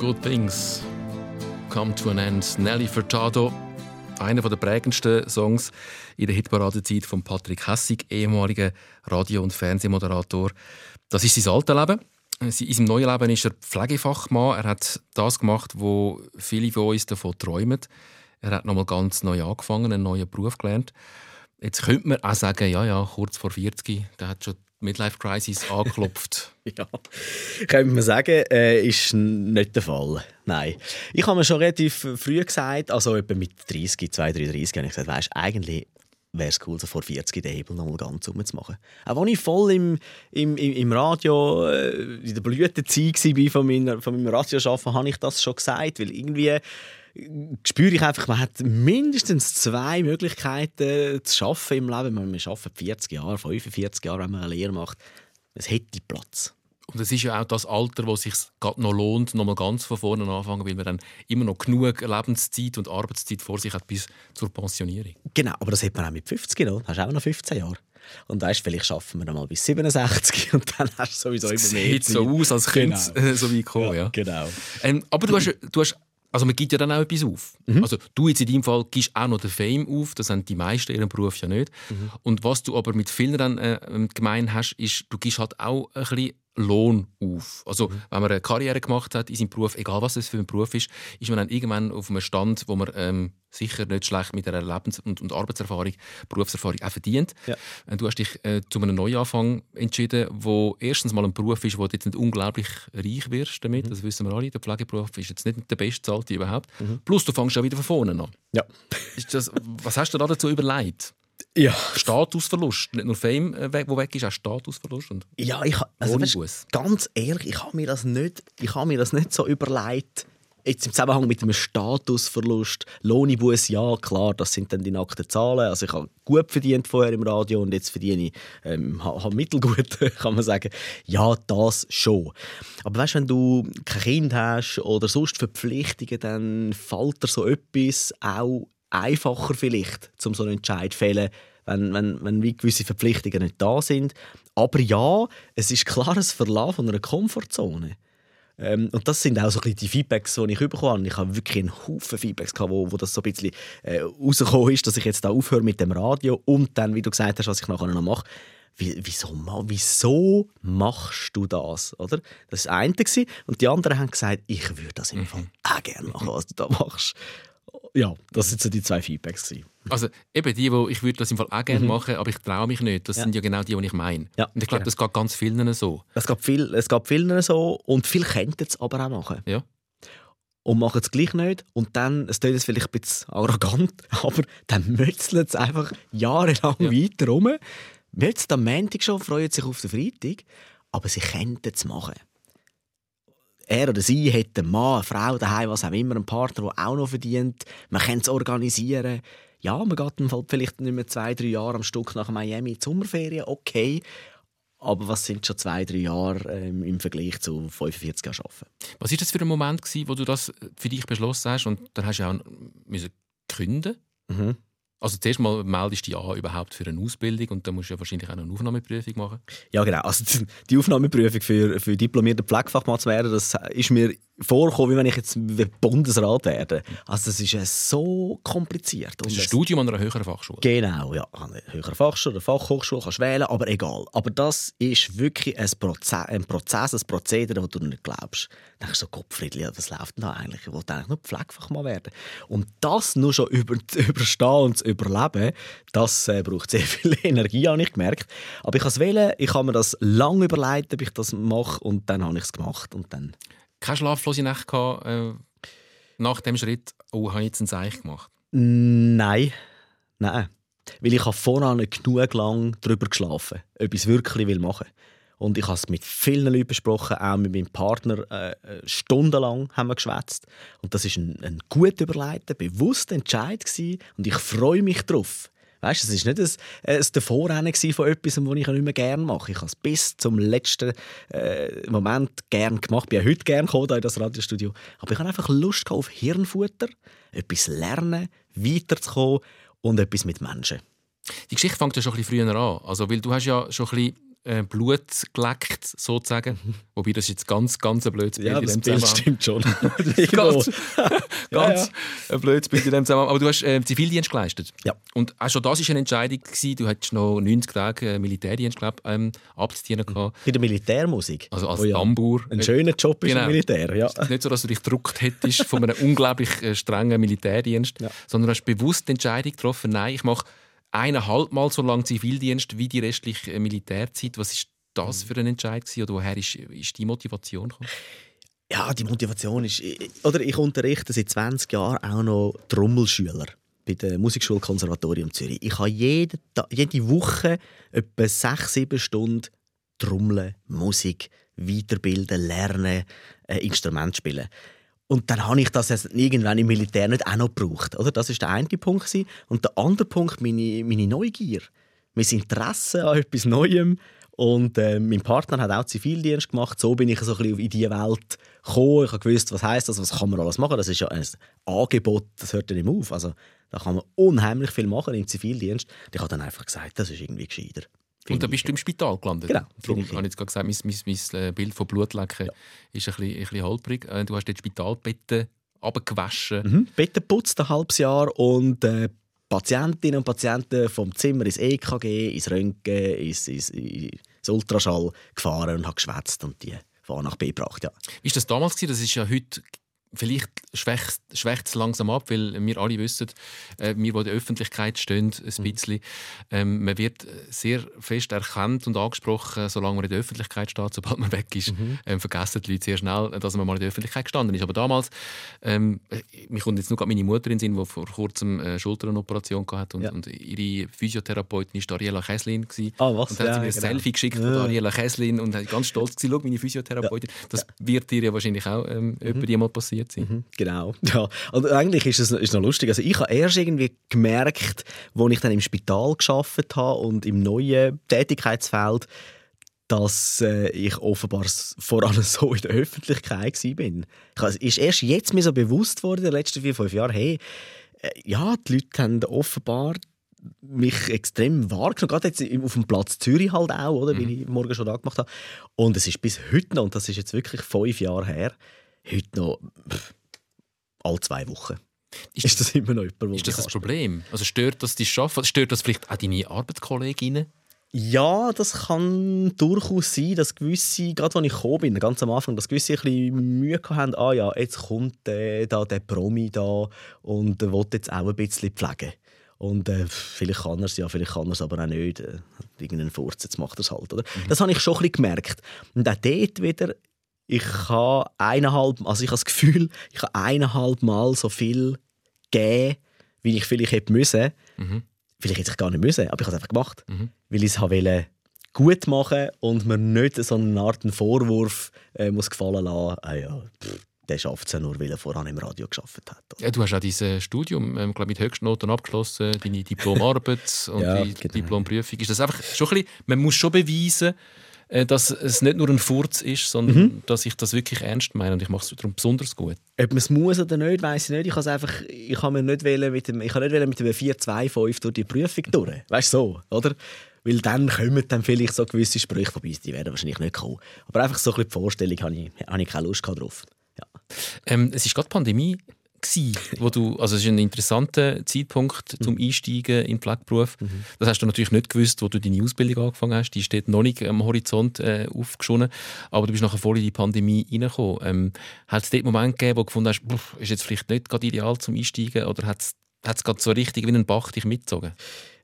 Good Things Come to an End. Nelly Furtado, einer der prägendsten Songs in der Hitparadezeit von Patrick Hessig, ehemaliger Radio- und Fernsehmoderator. Das ist sein altes Leben. In seinem neuen Leben ist er Pflegefachmann. Er hat das gemacht, wo viele von uns davon träumen. Er hat nochmal ganz neu angefangen, einen neuen Beruf gelernt. Jetzt könnte man auch sagen, ja, ja, kurz vor 40, der hat schon Midlife Crisis angeklopft? ja, könnte man sagen, äh, ist nicht der Fall. Nein. Ich habe mir schon relativ früh gesagt, also etwa mit 30, 32, 30, habe ich gesagt, weißt, eigentlich wäre es cool, so vor 40 den Hebel nochmal ganz umzumachen. Auch als ich voll im, im, im Radio, äh, in der Blütezeit war von, meiner, von meinem Radioarbeiten, habe ich das schon gesagt, weil irgendwie spüre ich einfach, man hat mindestens zwei Möglichkeiten zu arbeiten im Leben. Man arbeitet 40 Jahre, 45 Jahre, wenn man eine Lehre macht. Es hätte Platz. Und es ist ja auch das Alter, wo es sich gerade noch lohnt, noch mal ganz von vorne anfangen, weil man dann immer noch genug Lebenszeit und Arbeitszeit vor sich hat bis zur Pensionierung. Genau, aber das hat man auch mit 50 noch. Hast du auch noch 15 Jahre. Und weißt, vielleicht schaffen wir dann mal bis 67 und dann hast du sowieso immer mehr. Sieht so aus, als könnte es genau. so weit kommen. Ja, ja. Genau. Ähm, aber du hast, du hast also man gibt ja dann auch etwas auf. Mhm. Also du jetzt in deinem Fall gibst auch noch den Fame auf, das haben die meisten in ihrem Beruf ja nicht. Mhm. Und was du aber mit vielen dann äh, gemein hast, ist, du gibst halt auch ein bisschen Lohn auf. Also, mhm. wenn man eine Karriere gemacht hat in seinem Beruf, egal was es für ein Beruf ist, ist man dann irgendwann auf einem Stand, wo man ähm, sicher nicht schlecht mit einer Lebens- und, und, Arbeitserfahrung, Berufserfahrung auch verdient. Ja. Äh, du hast dich äh, zu einem Neuanfang entschieden, wo erstens mal ein Beruf ist, wo du jetzt nicht unglaublich reich wirst damit. Mhm. Das wissen wir alle. Der Pflegeberuf ist jetzt nicht der beste Zahlte überhaupt. Mhm. Plus, du fängst ja wieder von vorne an. Ja. Das, was hast du da dazu überlegt? Ja. Statusverlust. Nicht nur Fame, äh, wo weg ist, auch Statusverlust. Und ja, ich, also, weißt, ganz ehrlich, ich habe mir, das nicht, ich mir das nicht so überlegt. Jetzt im Zusammenhang mit einem Statusverlust, Lohnibus, ja klar, das sind dann die nackten Zahlen. Also ich habe gut verdient vorher im Radio und jetzt verdiene ich ähm, habe mittelgut, kann man sagen. Ja, das schon. Aber weißt, wenn du kein Kind hast oder sonst Verpflichtungen, dann fällt dir so etwas auch einfacher vielleicht, um so einen Entscheid zu fällen, wenn, wenn, wenn wie gewisse Verpflichtungen nicht da sind. Aber ja, es ist klar ein Verlassen von einer Komfortzone. Ähm, und das sind auch so ein die Feedbacks, die ich bekommen habe. Ich habe wirklich einen Haufen Feedbacks gehabt, wo, wo das so ein bisschen äh, rausgekommen ist, dass ich jetzt da aufhöre mit dem Radio und dann, wie du gesagt hast, was ich nachher noch mache. Wie, wieso, wieso machst du das? Oder? Das war das eine. Und die anderen haben gesagt, ich würde das im Fall auch gerne machen, was du da machst ja, das sind so die zwei Feedbacks. Gewesen. Also eben die, wo ich würde das im Fall auch gerne mhm. machen, aber ich traue mich nicht. Das ja. sind ja genau die, die ich meine. Ja, und ich glaube, genau. das geht ganz vielen so. Es geht, viel, es geht vielen so und viele könnten es aber auch machen. Ja. Und machen es gleich nicht. Und dann, es klingt vielleicht ein bisschen arrogant, aber dann mützeln es einfach jahrelang ja. weiter rum. Jetzt am Montag schon, freuen sich auf den Freitag, aber sie könnten es machen er oder sie hat einen Mann, eine Frau daheim, was auch immer, einen Partner, der auch noch verdient. Man kann es organisieren. Ja, man geht dann halt vielleicht nicht mehr zwei, drei Jahre am Stück nach Miami in die Sommerferien, okay. Aber was sind schon zwei, drei Jahre ähm, im Vergleich zu 45 Jahren arbeiten? Was war das für ein Moment, gewesen, wo du das für dich beschlossen hast und dann hast du auch müssen künden? Mhm. Also zuerst mal meldest du dich an überhaupt für eine Ausbildung und dann musst du ja wahrscheinlich auch eine Aufnahmeprüfung machen. Ja genau, also die Aufnahmeprüfung für, für diplomierten Pflegefachmann zu werden, das ist mir vorkommen, wie wenn ich jetzt Bundesrat werde. Also das ist ja so kompliziert. Das ist ein Studium an einer höheren Fachschule. Genau, ja. An einer höheren Fachschule, eine Fachhochschule kannst du wählen, aber egal. Aber das ist wirklich ein Prozess, ein, Prozess, ein Prozedere, das du nicht glaubst. Dann denkst du so, Gottfriedli, was läuft denn da eigentlich? Ich wollte eigentlich nur Pflegefachmann werden. Und das nur schon über, überstehen und zu überleben, das äh, braucht sehr viel Energie, habe ich gemerkt. Aber ich kann es wählen, ich habe mir das lange überlegt, ob ich das mache und dann habe ich es gemacht und dann keine schlaflose Nacht gehabt, äh, nach dem Schritt, oh, habe ich jetzt ein Zeichen gemacht? Nein. Nein. Weil ich habe vorher nicht genug lang darüber geschlafen, ob ich es wirklich machen will. Und ich habe es mit vielen Leuten besprochen, auch mit meinem Partner. Äh, äh stundenlang haben wir geschwätzt. Und das war ein, ein gut überlegter, bewusster Entscheid. Gewesen. Und ich freue mich darauf. Weißt, es war nicht ein, ein Davorrennen von etwas, das ich nicht mehr gerne mache. Ich habe es bis zum letzten äh, Moment gerne gemacht. Ich bin heute gerne gekommen, in das Radiostudio. Aber ich habe einfach Lust auf Hirnfutter, etwas lernen, weiterzukommen und etwas mit Menschen. Die Geschichte fängt ja schon ein bisschen früher an. Also, weil du hast ja schon ein bisschen äh, Blut geleckt, sozusagen. Mhm. Wobei das ist jetzt ganz, ganz ein blödes Bild ja, das, das stimmt schon. ganz ganz ja, ja. ein blödes Bild in dem Zusammenhang. Aber du hast äh, Zivildienst geleistet. Ja. Und auch schon das war eine Entscheidung. Gewesen. Du hattest noch 90 Tage äh, Militärdienst glaub, ähm, abzudienen. Mhm. Bei der Militärmusik? Also als oh, ja. Tambour. Ein schöner Job ist genau. im Militär, ja. Nicht so, dass du dich gedruckt hättest von einem unglaublich äh, strengen Militärdienst, sondern du hast bewusst die Entscheidung getroffen, nein, ich mache eineinhalb Mal so lange Zivildienst wie die restliche Militärzeit. Was ist das mhm. für ein Entscheid gewesen, oder woher ist, ist die Motivation gekommen? Ja, die Motivation ist, oder ich unterrichte seit 20 Jahren auch noch Trommelschüler bei der Musikschule Konservatorium Zürich. Ich habe jede, jede Woche etwa sechs, sieben Stunden Trommeln, Musik, weiterbilden, lernen, äh, Instrument spielen. Und dann habe ich das irgendwann im Militär nicht auch noch gebraucht. Oder? Das ist der eine Punkt. Und der andere Punkt, meine, meine Neugier. Mein Interesse an etwas Neuem. Und äh, mein Partner hat auch Zivildienst gemacht. So bin ich so ein bisschen in diese Welt gekommen. Ich habe gewusst, was heißt das, was kann man alles machen. Das ist ja ein Angebot, das hört ja nicht auf. Also, da kann man unheimlich viel machen im Zivildienst. Ich habe dann einfach gesagt, das ist irgendwie gescheiter. Und da bist du im Spital gelandet. Genau. Darum habe ich jetzt gerade gesagt, mein, mein, mein äh, Bild von Blutlecken ja. ist ein bisschen, ein bisschen holprig. Äh, du hast dort Spitalbetten abgewaschen. Mhm. Betten putzt ein halbes Jahr und äh, Patientinnen und Patienten vom Zimmer ins EKG, ins Röntgen, ins, ins, ins Ultraschall gefahren und habe geschwätzt und die von A nach B gebracht. Ja. War das damals? Das ist ja heute vielleicht schwächt, es langsam ab, weil wir alle wissen, äh, wir, die in der Öffentlichkeit stehen, ein mhm. bisschen, ähm, man wird sehr fest erkannt und angesprochen, solange man in der Öffentlichkeit steht. Sobald man weg ist, mhm. ähm, vergessen die Leute sehr schnell, dass man mal in der Öffentlichkeit gestanden ist. Aber damals, ähm, mich kommt jetzt nur meine Mutter in den Sinn, die vor kurzem eine Schulternoperation hatte und, ja. und ihre Physiotherapeutin war Ariela Kesslin. Ah, was? Und hat sie mir ein genau. Selfie geschickt ja. von Ariela Kesslin und hat ganz stolz schau, meine Physiotherapeutin. Ja. Das wird dir ja wahrscheinlich auch ähm, mhm. jemand passieren passiert sind. Mhm, genau. Ja. Und eigentlich ist es ist noch lustig. Also ich habe erst irgendwie gemerkt, als ich dann im Spital geschafft habe und im neuen Tätigkeitsfeld, dass äh, ich offenbar vor allem so in der Öffentlichkeit war. Es ist erst jetzt mir so bewusst worden, in den letzten vier, fünf Jahren, hey, äh, ja, die Leute haben offenbar mich extrem wahrgenommen, gerade jetzt auf dem Platz Zürich halt auch, oder, mhm. wie ich morgen schon angemacht habe. Und es ist bis heute noch, und das ist jetzt wirklich fünf Jahre her, heute noch pff, alle zwei Wochen. Ist, ist das immer noch jemand, Ist das ein Problem? Also stört das die Schaffen? Stört das vielleicht auch deine Arbeitskolleginnen? Ja, das kann durchaus sein, dass gewisse, gerade als ich gekommen bin, ganz am Anfang, dass gewisse ein bisschen Mühe haben, ah ja, jetzt kommt äh, da der Promi da und äh, will jetzt auch ein bisschen pflegen. Und äh, vielleicht kann er es ja, vielleicht kann er es aber auch nicht. Äh, irgendeinen Furz, jetzt macht er es halt. Oder? Mhm. Das habe ich schon ein bisschen gemerkt. Und auch dort wieder ich habe eineinhalb, also ich habe das Gefühl, ich habe eineinhalb Mal so viel gegeben, wie ich vielleicht hätte müssen. Mhm. Vielleicht hätte ich gar nicht müssen, aber ich habe es einfach gemacht, mhm. weil ich es wollte gut machen und mir nicht so eine Art Vorwurf äh, muss gefallen lassen. Ah ja, pff, der schafft es ja nur, weil er vorher im Radio geschafft hat. Ja, du hast auch dieses Studium ähm, glaub, mit Höchstnoten abgeschlossen, deine Diplomarbeit und ja, die genau. Diplomprüfung. Ist das einfach schon ein bisschen, man muss schon beweisen, äh, dass es nicht nur ein Furz ist, sondern mhm. dass ich das wirklich ernst meine und ich mache es darum besonders gut. Ob man es muss oder nicht, weiß ich nicht. Ich habe einfach, ich habe mir nicht mit dem, ich habe nicht mit dem 4-2-5 durch die Prüfung durch. Weißt du so, oder? Weil dann kommen dann vielleicht so gewisse Sprüche vorbei, die werden wahrscheinlich nicht kommen. Aber einfach so ein bisschen die Vorstellung habe ich, habe ich keine Lust drauf. Ja. Ähm, es ist gerade Pandemie gewesen, wo du, also es ist ein interessanter Zeitpunkt zum mhm. Einsteigen in den Pflegeberuf. Mhm. Das hast du natürlich nicht gewusst, wo du deine Ausbildung angefangen hast. Die steht noch nicht am Horizont äh, aufgeschonnen, aber du bist nachher voll in die Pandemie reingekommen. Ähm, hat es dort Moment gegeben, wo du gefunden hast, ist jetzt vielleicht nicht gerade ideal zum Einsteigen oder hat es gerade so richtig wie ein Bach dich mitgezogen?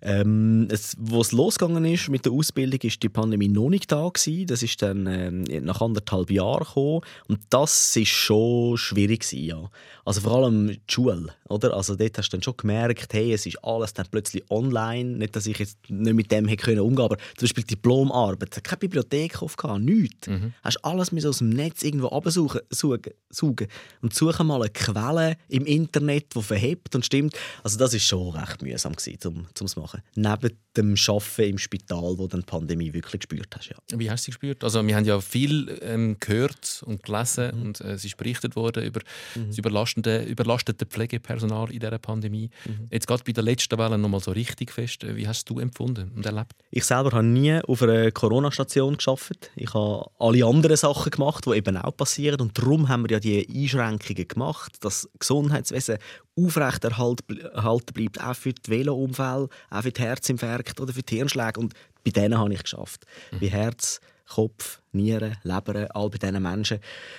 Ähm, es, wo es losgegangen ist mit der Ausbildung, ist die Pandemie noch nicht da gewesen. Das ist dann ähm, nach anderthalb Jahren gekommen und das ist schon schwierig gewesen, ja. Also vor allem die Schule, oder? Also dort hast du dann schon gemerkt, hey, es ist alles dann plötzlich online. Nicht, dass ich jetzt nicht mit dem hätte können umgehen, aber zum Beispiel Diplomarbeit, keine Bibliothek aufgehabt, nichts. Mhm. Hast alles aus dem Netz irgendwo absuchen, suchen, suchen und suchen mal eine Quelle im Internet, die verhebt und stimmt. Also das ist schon recht mühsam gewesen, zum, zum machen machen Neben dem Arbeiten im Spital, wo du die Pandemie wirklich gespürt hast. Ja. Wie hast du sie gespürt? Also wir haben ja viel ähm, gehört und gelesen mhm. und äh, es ist berichtet worden über mhm. das überlastende, überlastete Pflegepersonal in dieser Pandemie. Mhm. Jetzt gerade bei der letzten Welle noch mal so richtig fest. Wie hast du empfunden und erlebt? Ich selber habe nie auf einer Corona-Station geschafft. Ich habe alle anderen Sachen gemacht, die eben auch passieren und darum haben wir ja die Einschränkungen gemacht, dass Gesundheitswesen aufrechterhalten bleibt, auch für die Velounfälle, auch für die Herzinfarkte oder für die Hirnschläge. Und bei denen habe ich geschafft. Mhm. Bei Herz, Kopf, Nieren, Leber, all bei diesen Menschen.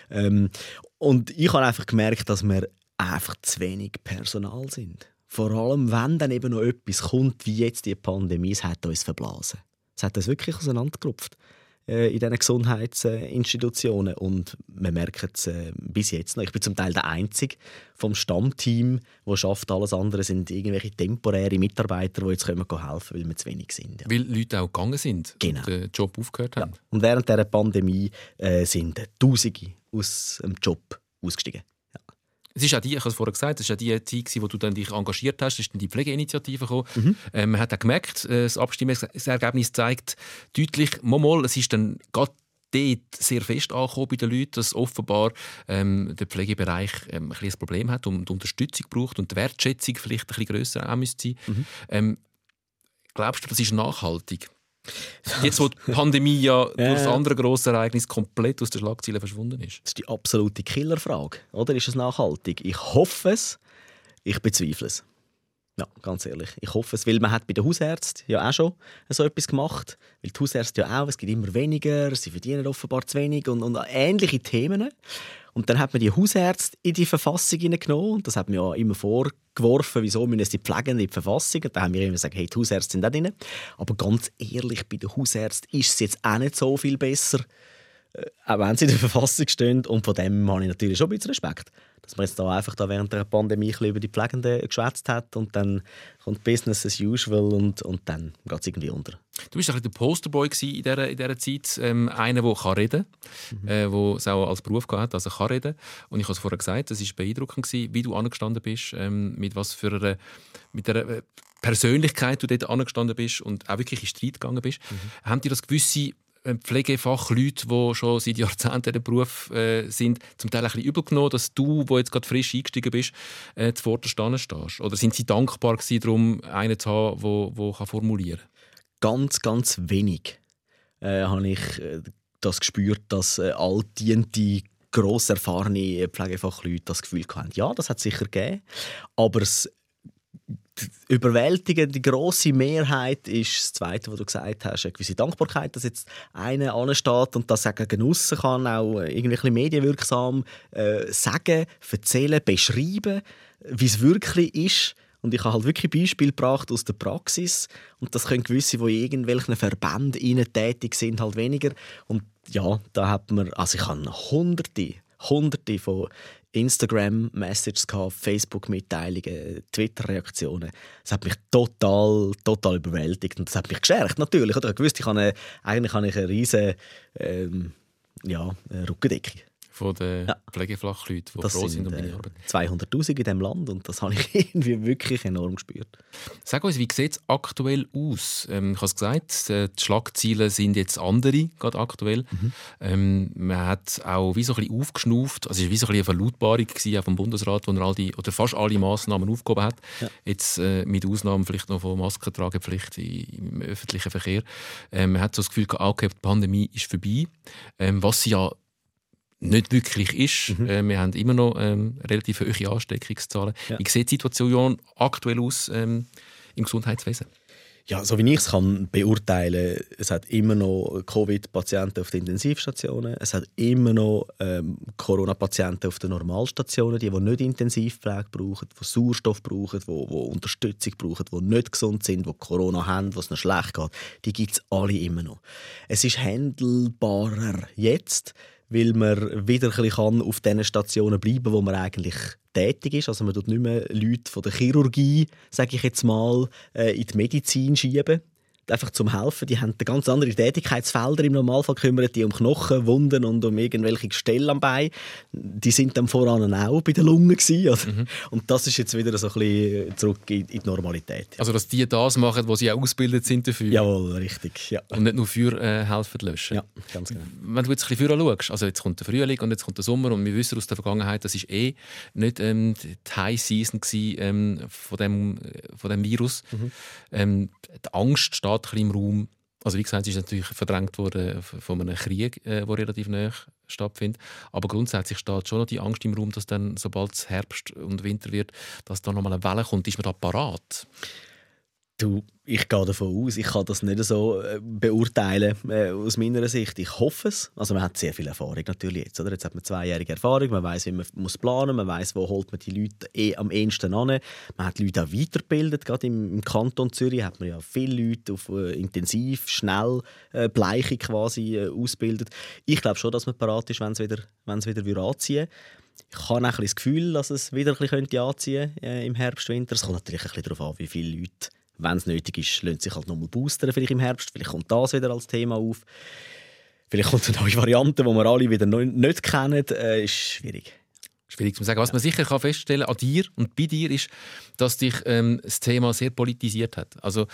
Ähm, und ich habe einfach gemerkt, dass wir einfach zu wenig Personal sind. Vor allem, wenn dann eben noch etwas kommt, wie jetzt die Pandemie, es hat uns verblasen. Es hat uns wirklich auseinandergerupft. Äh, in diesen Gesundheitsinstitutionen. Und wir merken es äh, bis jetzt noch. Ich bin zum Teil der Einzige vom Stammteam, der schafft. Alles andere sind irgendwelche temporäre Mitarbeiter, die jetzt helfen können, weil wir zu wenig sind. Ja. Weil Leute auch gegangen sind genau. und den Job aufgehört haben. Ja. Und während dieser Pandemie äh, sind Tausende aus dem Job ausgestiegen. Es ist auch die, ich habe es vorher gesagt, es ist auch die Zeit, wo du dann dich engagiert hast, ist dann die Pflegeinitiative gekommen. Mhm. Ähm, man hat auch gemerkt, äh, das Abstimmungsergebnis zeigt deutlich, mal, es ist dann gerade dort sehr fest angekommen bei den Leuten, dass offenbar ähm, der Pflegebereich ähm, ein, ein Problem hat und Unterstützung braucht und die Wertschätzung vielleicht ein bisschen grösser auch müsste sein. Mhm. Ähm, glaubst du, das ist nachhaltig? Jetzt, wo die Pandemie ja durch das andere grosse Ereignis komplett aus den Schlagzeilen verschwunden ist. Das ist die absolute Killerfrage. Oder ist es nachhaltig? Ich hoffe es, ich bezweifle es. Ja, ganz ehrlich. Ich hoffe es, weil man hat bei den Hausärzten ja auch schon so etwas gemacht. Weil die Hausärzte ja auch, es gibt immer weniger, sie verdienen offenbar zu wenig und, und ähnliche Themen. Und dann hat man die Hausärzte in die Verfassung hineingenommen. Und das hat man ja immer vorgeworfen, wieso müssen die Pflegenden in die Verfassung. Und da haben wir immer gesagt, hey, die Hausärzte sind da drin. Aber ganz ehrlich, bei den Hausärzten ist es jetzt auch nicht so viel besser, auch wenn sie in der Verfassung stehen. Und von dem habe ich natürlich schon ein bisschen Respekt dass man jetzt da einfach da während der Pandemie ein über die Pflegenden geschwätzt hat und dann kommt Business as usual und, und dann geht es irgendwie unter. Du bist ein der Posterboy in dieser, in dieser Zeit. Ähm, einer, der kann reden kann, mhm. äh, der es auch als Beruf hat, also kann reden. Und ich habe es vorher gesagt, es war beeindruckend, gewesen, wie du angestanden bist, ähm, mit was für einer, mit einer äh, Persönlichkeit du dort angestanden bist und auch wirklich in Streit gegangen bist. Mhm. Haben dir das gewisse äh, Pflegefachleute, die schon seit Jahrzehnten in Beruf äh, sind, zum Teil ein bisschen übergenommen, dass du, wo jetzt gerade frisch eingestiegen bist, äh, zuvorderst stehst? Oder sind sie dankbar gewesen, darum einen zu haben, der, der formulieren kann? Ganz, ganz wenig äh, habe ich äh, das gespürt, dass äh, altdiente gross erfahrene Pflegefachleute das Gefühl hatten. Ja, das hat sicher gegeben, aber es die überwältigende große Mehrheit ist das Zweite, was du gesagt hast, eine gewisse Dankbarkeit, dass jetzt einer ansteht und das sagen genussen kann, auch irgendwie medienwirksam äh, sagen, erzählen, beschreiben, wie es wirklich ist. Und ich habe halt wirklich Beispiele gebracht aus der Praxis. Und das können gewisse, die in irgendwelchen Verbänden tätig sind, halt weniger. Und ja, da hat man, also ich habe hunderte, hunderte von Instagram-Messages, Facebook-Mitteilungen, Twitter-Reaktionen. Das hat mich total, total überwältigt und das hat mich gestärkt, natürlich. Ich wusste, ich habe eigentlich habe ich eine riesige ähm, ja, Rückendeckung von den ja. Pflegefachleuten, die das froh sind um deine äh, Arbeit. 200'000 in diesem Land und das habe ich irgendwie wirklich enorm gespürt. Sag uns, wie sieht es aktuell aus? Ähm, ich habe es gesagt, äh, die Schlagziele sind jetzt andere, gerade aktuell. Mhm. Ähm, man hat auch wie so ein bisschen aufgeschnauft, also es war wie so ein bisschen eine Verlautbarung vom Bundesrat, wo er all die, oder fast alle Massnahmen aufgehoben hat. Ja. Jetzt äh, mit Ausnahme vielleicht noch von Maskentragepflicht im öffentlichen Verkehr. Ähm, man hat so das Gefühl, okay, die Pandemie ist vorbei, ähm, was sie ja nicht wirklich ist. Mhm. Äh, wir haben immer noch ähm, relativ hohe Ansteckungszahlen. Ja. Wie sieht die Situation aktuell aus ähm, im Gesundheitswesen? Ja, so wie ich es kann beurteilen, es hat immer noch Covid-Patienten auf den Intensivstationen, es hat immer noch ähm, Corona-Patienten auf den Normalstationen, die, die nicht Intensivpflege brauchen, die Sauerstoff brauchen, die, die Unterstützung brauchen, die nicht gesund sind, die Corona haben, was ihnen schlecht geht. Die gibt es alle immer noch. Es ist handelbarer jetzt, weil man wieder ein bisschen auf den Stationen bleiben kann, wo man eigentlich tätig ist. Also man tut nicht mehr Leute von der Chirurgie, sage ich jetzt mal, äh, in die Medizin schieben. Einfach zum Helfen. Die haben ganz andere Tätigkeitsfelder im Normalfall kümmern die um Knochen, Wunden und um irgendwelche Gestelle am Bein. Die sind dann voran auch bei den Lungen gewesen, mhm. Und das ist jetzt wieder so ein bisschen zurück in, die Normalität. Also dass die das machen, wo sie auch ausgebildet sind dafür. Jawohl, richtig. Ja. Und nicht nur für äh, helfen löschen. Ja, ganz genau. Wenn du jetzt ein bisschen schaust, also jetzt kommt der Frühling und jetzt kommt der Sommer und wir wissen aus der Vergangenheit, das ist eh nicht ähm, die High Season gewesen, ähm, von, dem, von dem Virus. Mhm. Ähm, die Angst steht ein bisschen im Raum. Also wie gesagt, sie ist natürlich verdrängt worden von einem Krieg, der äh, relativ nah stattfindet. Aber grundsätzlich steht schon noch die Angst im Raum, dass dann, sobald es Herbst und Winter wird, dass da nochmal eine Welle kommt. Ist man da parat? Du, ich gehe davon aus, ich kann das nicht so äh, beurteilen äh, aus meiner Sicht. Ich hoffe es. Also man hat sehr viel Erfahrung natürlich jetzt. Oder? Jetzt hat man zweijährige Erfahrung, man weiß, wie man muss planen man weiß, wo holt man die Leute eh am ehesten an. Man hat Leute auch weitergebildet. Gerade im, im, Kanton Zürich hat man ja viele Leute auf äh, intensiv, schnell, äh, bleiche quasi äh, ausbildet. Ich glaube schon, dass man parat ist, wenn es wieder, wenn's wieder anziehen ich habe auch das Gefühl, dass es wieder ein bisschen anziehen könnte äh, im Herbst, Winter. Es kommt natürlich ein bisschen darauf an, wie viele Leute wenn es nötig ist, lohnt sich halt nochmal boostern, vielleicht im Herbst. Vielleicht kommt das wieder als Thema auf. Vielleicht kommt eine neue Variante, die wir alle wieder nicht kennen. Äh, ist schwierig. Schwierig zu sagen. Was man sicher kann feststellen an dir und bei dir ist, dass dich ähm, das Thema sehr politisiert hat. Also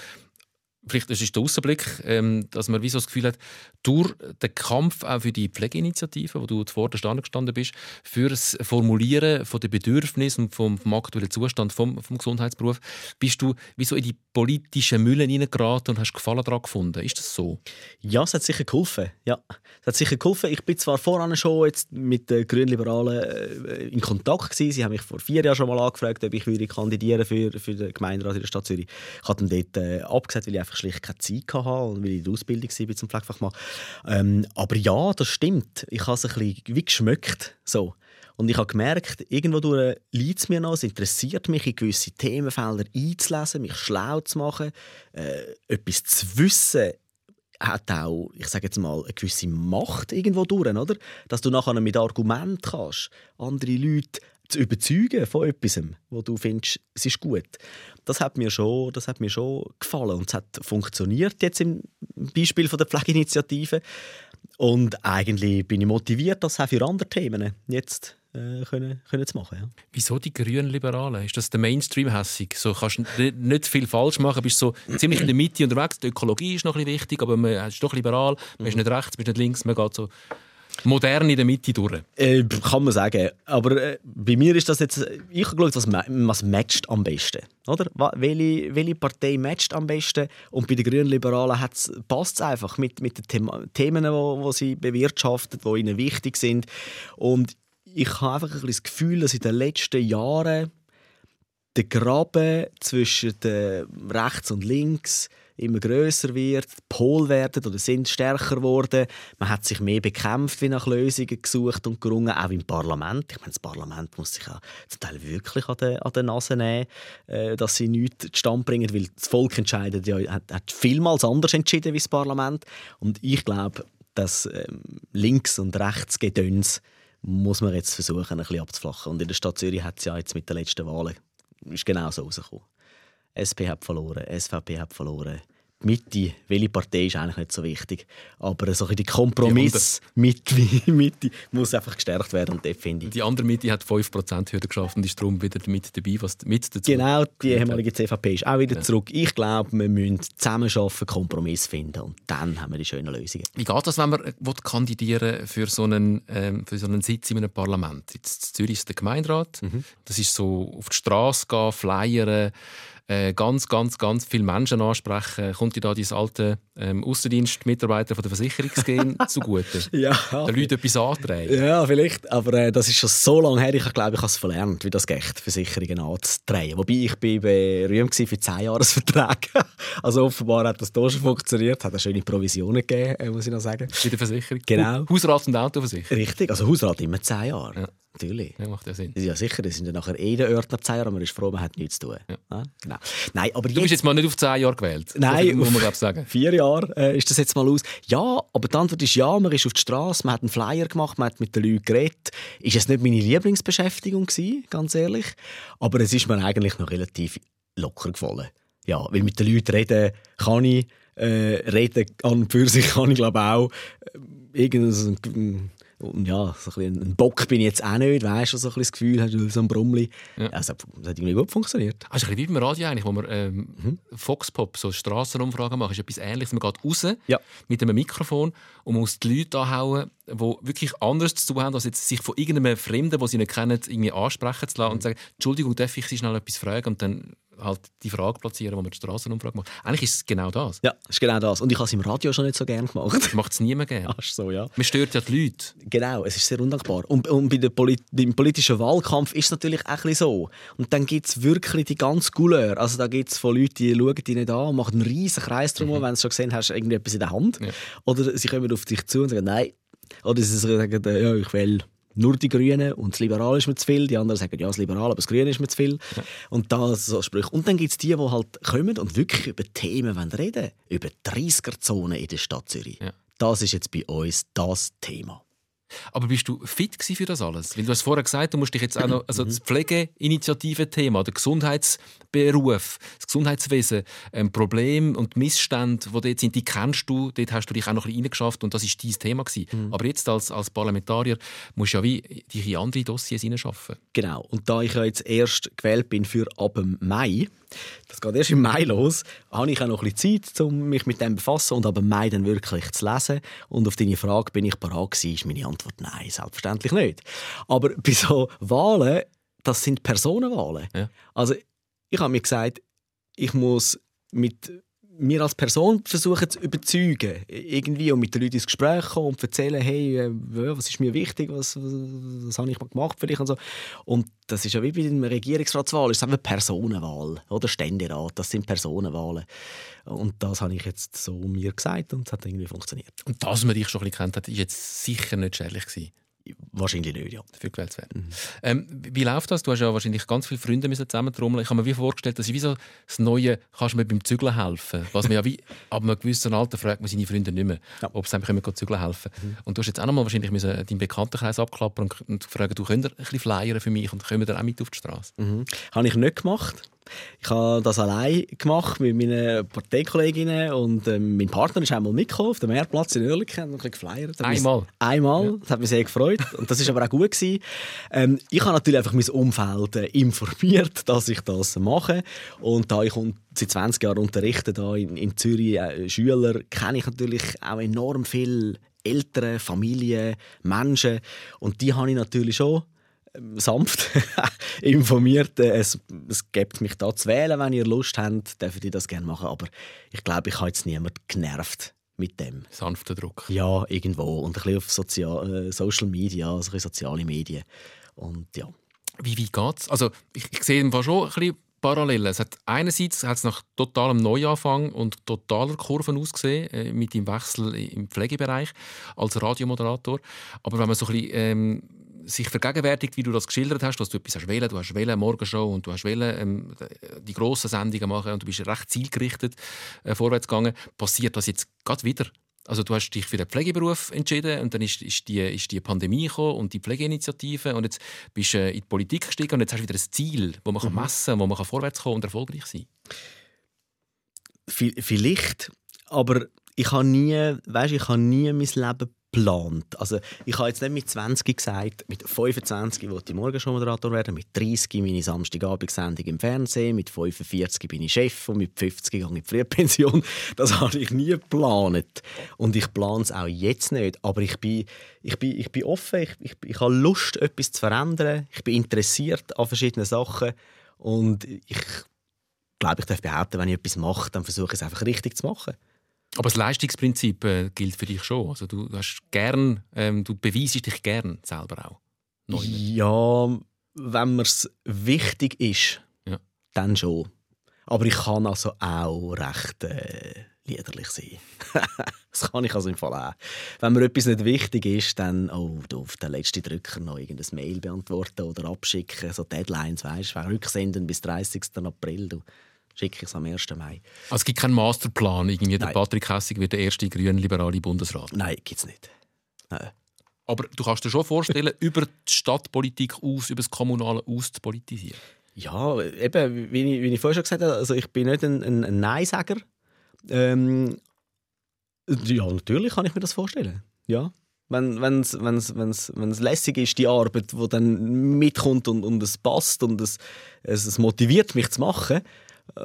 vielleicht ist der Ausblick, ähm, dass man wie so das Gefühl hat, durch den Kampf auch für die Pflegeinitiative, wo du zuvor gestanden bist, für das Formulieren von den Bedürfnissen und vom, vom aktuellen Zustand vom, vom Gesundheitsberuf, bist du wie so in die politischen Müllen hineingeraten und hast Gefallen daran gefunden. Ist das so? Ja, es hat sicher geholfen. Ja, es hat sicher geholfen. Ich bin zwar voran schon jetzt mit den Grünliberalen äh, in Kontakt gewesen. Sie haben mich vor vier Jahren schon mal angefragt, ob ich würde kandidieren für, für den Gemeinderat in der Stadt Zürich. Ich habe dann dort äh, abgesagt, weil ich einfach schlicht keine Zeit hatte weil ich in der Ausbildung war zum Pflegefachmann. Ähm, aber ja, das stimmt. Ich habe es ein bisschen wie geschmückt. So. Und ich habe gemerkt, irgendwo liegt es mir noch, es interessiert mich, in gewisse Themenfelder einzulesen, mich schlau zu machen, äh, etwas zu wissen, hat auch, ich sage jetzt mal, eine gewisse Macht irgendwo durch, oder? Dass du nachher mit Argument kannst, andere Leute zu überzeugen von etwas, wo du findest, es ist gut. Das hat mir schon, das hat mir schon gefallen und es hat funktioniert jetzt im Beispiel von der Pflegeinitiative. Und eigentlich bin ich motiviert, das auch für andere Themen jetzt äh, können, können zu machen. Ja. Wieso die grünen Liberalen? Ist das der Mainstream hässig? So kannst du nicht viel falsch machen, bist so ziemlich in der Mitte unterwegs. Die Ökologie ist noch ein bisschen wichtig, aber man ist doch liberal. Man ist nicht rechts, man ist nicht links, man geht so modern in der Mitte durch. Äh, kann man sagen. Aber äh, bei mir ist das jetzt, ich glaube, was, was matcht am besten. Oder? Welche, welche Partei matcht am besten? Und bei den Grünen Liberalen passt es einfach mit, mit den Themen, die sie bewirtschaften, die ihnen wichtig sind. Und ich habe einfach ein das Gefühl, dass in den letzten Jahren der Graben zwischen rechts und links immer größer wird, die Pol werden oder sind stärker geworden. Man hat sich mehr bekämpft, wie nach Lösungen gesucht und gerungen, auch im Parlament. Ich meine, das Parlament muss sich ja zum Teil wirklich an der Nase nehmen, äh, dass sie nichts zustande bringen, weil das Volk entscheidet ja, hat, hat vielmals anders entschieden wie das Parlament. Und ich glaube, dass ähm, links und rechts Gedöns muss man jetzt versuchen, ein bisschen abzuflachen. Und in der Stadt Zürich hat es ja jetzt mit den letzten Wahlen ist genau so rausgekommen. SP hat verloren, SVP hat verloren, Mitte, welche Partei ist eigentlich nicht so wichtig. Aber so die Kompromiss Mitte, Mitte muss einfach gestärkt werden. Und finde. Die andere Mitte hat 5% Hürde geschafft und ist darum wieder mit dabei, was mit dazu Genau, die ehemalige CVP ist auch wieder ja. zurück. Ich glaube, wir müssen zusammen schaffen, Kompromiss finden und dann haben wir die schönen Lösungen. Wie geht das, wenn man äh, kandidieren für so einen, ähm, für so einen Sitz in einem Parlament? Jetzt in Zürich ist der Gemeinderat. Mhm. Das ist so auf die Straße gehen, flyern, äh, ganz, ganz, ganz viele Menschen ansprechen. Kommt dir da dein alte ähm, Außendienstmitarbeiter von der Versicherungsgehen zugute? Ja. Den Leuten etwas antreiben? Ja, vielleicht. Aber äh, das ist schon so lange her, ich glaube, ich habe es verlernt, wie das geht, Versicherungen anzutreiben. Wobei ich bin berühmt für 10 Jahresverträge. also offenbar hat das hier schon funktioniert. Hat eine schöne Provisionen gegeben, äh, muss ich noch sagen. Bei der Versicherung? Genau. Hausrat und Autoversicherung? Richtig. Also Hausrat immer 10 Jahre. Ja. Natürlich. Ja, macht ja Sinn. Ja, sicher. Das sind ja nachher eh der Ort nach 10 Jahren, aber man ist froh, man hat nichts zu tun. Ja. Ja, genau. Nein, aber du bist jetzt mal nicht auf 10 Jahre gewählt. Nein, muss man sagen. vier Jahre äh, ist das jetzt mal aus. Ja, aber die Antwort ist ja, man ist auf die Straße, man hat einen Flyer gemacht, man hat mit den Leuten geredet. Ist es nicht meine Lieblingsbeschäftigung gewesen, ganz ehrlich. Aber es ist mir eigentlich noch relativ locker gefallen. Ja, weil mit den Leuten reden kann ich, Äh, reden an und für sich kann ich glaube auch äh, irgendein und ja, so ein, ein Bock bin ich jetzt auch nicht, weißt du, so ein das Gefühl hast, so ein Brummli. Ja. Also, das hat irgendwie gut funktioniert. Also ein bisschen wie beim Radio eigentlich, wo man ähm, mhm. Foxpop, so Strassenumfragen macht, ist etwas ähnliches. Man geht raus ja. mit einem Mikrofon und muss die Leute anhauen, die wirklich anders zu tun haben, als jetzt sich von irgendeinem Fremden, den sie nicht kennen, irgendwie ansprechen zu lassen mhm. und sagen, Entschuldigung, darf ich Sie schnell etwas fragen? Und dann halt die Frage platzieren, wo man die Strassenumfrage macht. Eigentlich ist es genau das. Ja, ist genau das. Und ich habe es im Radio schon nicht so gerne gemacht. Macht es niemand gerne. Ach so, ja. Man stört ja die Leute. Genau, es ist sehr undankbar. Und, und bei der Poli beim politischen Wahlkampf ist es natürlich auch ein so. Und dann gibt es wirklich die ganze Couleur. Also da gibt es von Leuten, die schauen dich nicht an und machen einen riesen Kreis drum, mhm. wenn sie schon gesehen hast, irgendwie etwas in der Hand. Ja. Oder sie kommen auf dich zu und sagen, nein. Oder sie sagen, ja, ich will nur die Grünen und das Liberale ist mir zu viel. Die anderen sagen, ja, das Liberale, aber das Grüne ist mir zu viel. Ja. Und da so Sprüche. Und dann gibt es die, die halt kommen und wirklich über Themen reden wollen. Über 30er-Zonen in der Stadt Zürich. Ja. Das ist jetzt bei uns das Thema. Aber bist du fit für das alles? Weil du hast vorher gesagt, du musst dich jetzt auch noch, also das Pflegeinitiative-Thema, der Gesundheitsberuf, das Gesundheitswesen, ähm, Probleme und Missstände, die dort sind, die kennst du, dort hast du dich auch noch ein bisschen reingeschafft und das ist dein Thema gewesen. Mhm. Aber jetzt als, als Parlamentarier musst du ja wie dich in andere Dossiers hineinschaffen. Genau. Und da ich ja jetzt erst gewählt bin für ab Mai, das geht erst im Mai los, habe ich auch noch ein bisschen Zeit, um mich mit dem zu befassen und ab Mai dann wirklich zu lesen. Und auf deine Frage, bin ich bereit gewesen, ist meine Antwort nein, selbstverständlich nicht. Aber bei so Wahlen, das sind Personenwahlen. Ja. Also ich habe mir gesagt, ich muss mit mir als Person versuchen zu überzeugen, irgendwie und mit den Leuten ins Gespräch kommen und erzählen, hey, äh, was ist mir wichtig, was, was, was habe ich mal gemacht für dich und so. Und das ist ja wie bei einer Regierungsratswahl, ist einfach eine Personenwahl oder Ständerat, das sind Personenwahlen. Und das habe ich jetzt so mir gesagt und es hat irgendwie funktioniert. Und das, was man dich schon ein bisschen kennt hat, ist jetzt sicher nicht schädlich gewesen. Wahrscheinlich nicht, ja. Dafür gewählt zu werden. Mhm. Ähm, wie läuft das? Du hast ja wahrscheinlich ganz viele Freunde müssen zusammentrommeln. Ich habe mir wie vorgestellt, dass ich wie so das Neue, kannst du mir beim Zügeln helfen? Was mir ja wie, ab einem gewissen Alter fragt man seine Freunde nicht mehr, ja. ob sie einfach immer zügeln helfen. Mhm. Und du hast jetzt auch noch mal wahrscheinlich müssen deinen Bekanntenkreis abklappern und, und fragen, du könntest ein bisschen flyern für mich und kommen dann auch mit auf die Straße? Mhm. Habe ich nicht gemacht. Ich habe das allein gemacht mit meinen Parteikolleginnen und ähm, mein Partner ist einmal mitgekommen auf dem Meerplatz in Oerlikon und ein geflyert. Einmal? Einmal. Ja. Das hat mich sehr gefreut und das ist aber auch gut gewesen. Ähm, ich habe natürlich einfach mein Umfeld äh, informiert, dass ich das mache und da ich seit 20 Jahren unterrichte da in, in Zürich äh, Schüler, kenne ich natürlich auch enorm viele Eltern, Familien, Menschen und die habe ich natürlich schon sanft informiert. Äh, es, es gibt mich da zu wählen, wenn ihr Lust habt, dürft ihr das gerne machen. Aber ich glaube, ich habe jetzt niemand genervt mit dem. Sanfter Druck. Ja, irgendwo. Und ein bisschen auf Sozial äh, Social Media, also ein soziale Medien. Und ja. Wie, wie es? Also ich, ich sehe schon ein bisschen Parallelen. Es hat einerseits hat es nach totalem Neuanfang und totaler Kurven ausgesehen, äh, mit dem Wechsel im Pflegebereich als Radiomoderator. Aber wenn man so ein bisschen ähm, sich vergegenwärtigt, wie du das geschildert hast, dass du etwas hast wählen, du hast wählen Morgenshow und du hast wählen ähm, die grossen Sendungen machen und du bist recht zielgerichtet äh, vorwärts gegangen, passiert das jetzt gerade wieder? Also du hast dich für den Pflegeberuf entschieden und dann ist, ist, die, ist die Pandemie gekommen und die Pflegeinitiative und jetzt bist du äh, in die Politik gestiegen und jetzt hast du wieder ein Ziel, wo man mhm. messen kann, wo man vorwärts kommen und erfolgreich sein Vielleicht, aber ich habe nie, weißt, ich habe nie mein Leben geplant. Also ich habe jetzt nicht mit 20 gesagt, mit 25 wollte ich morgen schon Moderator werden, mit 30 meine Samstagabendsendung im Fernsehen, mit 45 bin ich Chef und mit 50 gehe ich in die Frühpension. Das habe ich nie geplant. Und ich plane es auch jetzt nicht. Aber ich bin, ich bin, ich bin offen, ich, ich, ich habe Lust, etwas zu verändern. Ich bin interessiert an verschiedenen Sachen. Und ich glaube, ich darf behaupten, wenn ich etwas mache, dann versuche ich es einfach richtig zu machen. Aber das Leistungsprinzip äh, gilt für dich schon. Also du hast gern, ähm, du beweisst dich gern selber auch. Neu ja, wenn mir es wichtig ist, ja. dann schon. Aber ich kann also auch recht äh, liederlich sein. das kann ich also im Fall auch. Wenn mir etwas nicht wichtig ist, dann oh, du auf den letzten Drücker noch irgendein Mail beantworten oder abschicken, so Deadlines, weißt du, rücksenden bis 30. April. Du schicke ich es am 1. Mai. Also es gibt keinen Masterplan, irgendwie der Patrick Hessig wird der erste grün-liberale Bundesrat? Nein, gibt es nicht. Nein. Aber du kannst dir schon vorstellen, über die Stadtpolitik aus, über das Kommunale aus zu politisieren? Ja, eben, wie ich, wie ich vorher schon gesagt habe, also ich bin nicht ein, ein, ein Nein-Sager, Ähm, ja, natürlich kann ich mir das vorstellen. Ja. Wenn es wenn's, wenn's, wenn's lässig ist, die Arbeit, die dann mitkommt und, und es passt und es, es, es motiviert mich zu machen,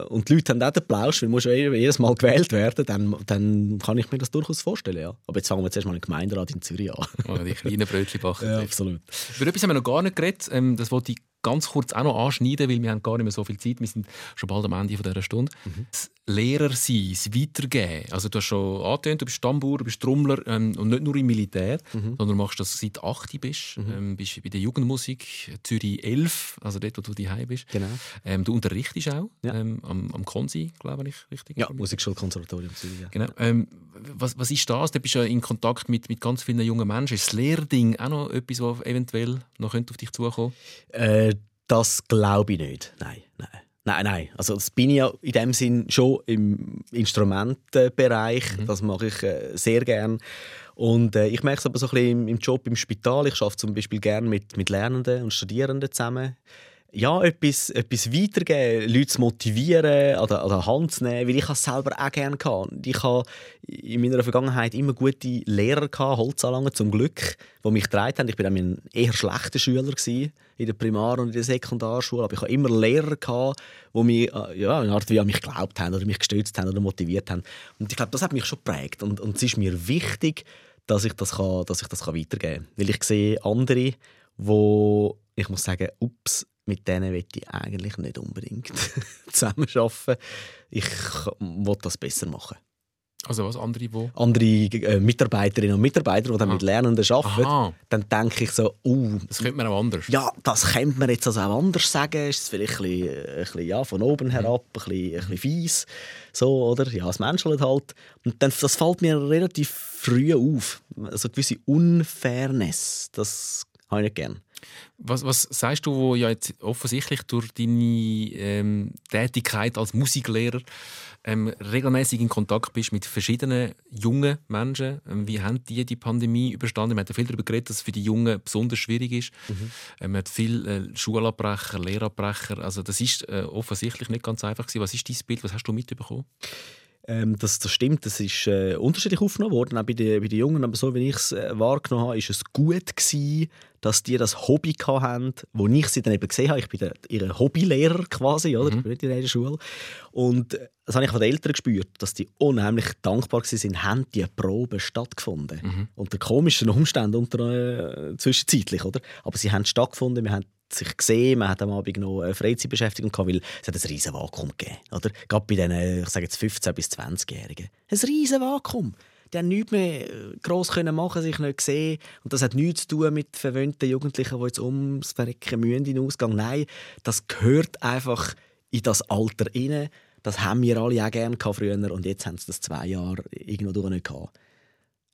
und die Leute haben auch den Plausch, weil muss ja jedes Mal gewählt werden, dann, dann kann ich mir das durchaus vorstellen. Ja. Aber jetzt fangen wir zuerst mal einen Gemeinderat in Zürich an. Oh, die kleinen Brötchen backen. ja, absolut. Über etwas haben wir noch gar nicht geredet. Ähm, das wollte ich ganz kurz auch noch anschneiden, weil wir haben gar nicht mehr so viel Zeit. Wir sind schon bald am Ende dieser Stunde. Mhm. Das Lehrer sein, das Weitergeben. Also du hast schon angetönt, du bist Stammbauer, du bist Trommler ähm, und nicht nur im Militär, mhm. sondern machst das seit 8 bist. Mhm. Ähm, bist bei der Jugendmusik Zürich 11, also dort, wo du daheim bist. Genau. Ähm, du unterrichtest auch ja. ähm, am, am Konsi, glaube ich, richtig? Ja, Musikschulkonservatorium Zürich. Ja. Genau. Ähm, was, was ist das? Du bist ja in Kontakt mit, mit ganz vielen jungen Menschen. Ist das Lehrding auch noch etwas, was eventuell noch auf dich zukommen könnte? Äh, das glaube ich nicht. Nein, nein. Nein, nein. Also das bin ich ja in dem Sinn schon im Instrumentenbereich. Mhm. Das mache ich äh, sehr gern. Und äh, ich merke es aber so ein bisschen im, im Job im Spital. Ich arbeite zum Beispiel gern mit, mit Lernenden und Studierenden zusammen ja, etwas, etwas weitergeben, Leute zu motivieren, an der, an der Hand zu nehmen, weil ich es selber auch gerne kann. Ich hatte in meiner Vergangenheit immer gute Lehrer, Holzanlagen zum Glück, die mich getragen haben. Ich war ein eher schlechter Schüler in der Primar- und in der Sekundarschule, aber ich hatte immer Lehrer, die mich, äh, ja, in Art wie an mich geglaubt haben oder mich gestützt haben oder motiviert haben. Und ich glaube, das hat mich schon geprägt und, und es ist mir wichtig, dass ich das, kann, dass ich das kann weitergeben kann. Weil ich sehe andere, wo ich muss sagen, ups, mit denen will ich eigentlich nicht unbedingt zusammenarbeiten. Ich will das besser machen. Also was, andere wo? Andere äh, Mitarbeiterinnen und Mitarbeiter, die dann mit Lernenden arbeiten, Aha. dann denke ich so, uh, Das könnte man auch anders. Ja, das könnte man jetzt also auch anders sagen. Ist vielleicht ein bisschen, äh, ein bisschen ja, von oben herab, ein bisschen, ein bisschen fies. So, oder? Ja, es menschelt halt. Und dann, das fällt mir relativ früh auf. Also gewisse Unfairness, das habe ich nicht gerne. Was, was sagst du, wo ja jetzt offensichtlich durch deine ähm, Tätigkeit als Musiklehrer ähm, regelmäßig in Kontakt bist mit verschiedenen jungen Menschen? Ähm, wie haben die die Pandemie überstanden? Wir haben viel darüber geredet, dass es für die Jungen besonders schwierig ist. Mhm. Ähm, man hat viele äh, Schulabbrecher, Lehrabbrecher. Also das ist äh, offensichtlich nicht ganz einfach gewesen. Was ist dein Bild? Was hast du mitbekommen? Ähm, das, das stimmt, das ist äh, unterschiedlich aufgenommen worden, auch bei den, bei den Jungen. Aber so wie ich es äh, wahrgenommen habe, ist es gut gewesen, dass die das Hobby hatten, wo ich sie dann eben gesehen habe. Ich bin der, ihr Hobbylehrer quasi, oder? Mhm. Ich bin nicht in der Schule. Und äh, das habe ich von den Eltern gespürt, dass die unheimlich dankbar waren, haben die Proben stattgefunden. Mhm. Unter komischen Umständen, unter, äh, zwischenzeitlich, oder? Aber sie haben stattgefunden, wir haben sich gesehen, man hat am Abend noch eine Freizeitbeschäftigung gehabt, weil es hat ein riesen Vakuum gegeben, oder? Gerade bei diesen, ich sage jetzt 15- bis 20-Jährigen. Ein riesen Vakuum. Die haben nichts mehr äh, gross können machen, sich nicht gesehen. Und das hat nichts zu tun mit verwöhnten Jugendlichen, die jetzt ums Verrecken mühen in den Ausgang. Nein, das gehört einfach in das Alter rein. Das haben wir alle auch gerne früher und jetzt haben sie das zwei Jahre irgendwo durch nicht gehabt.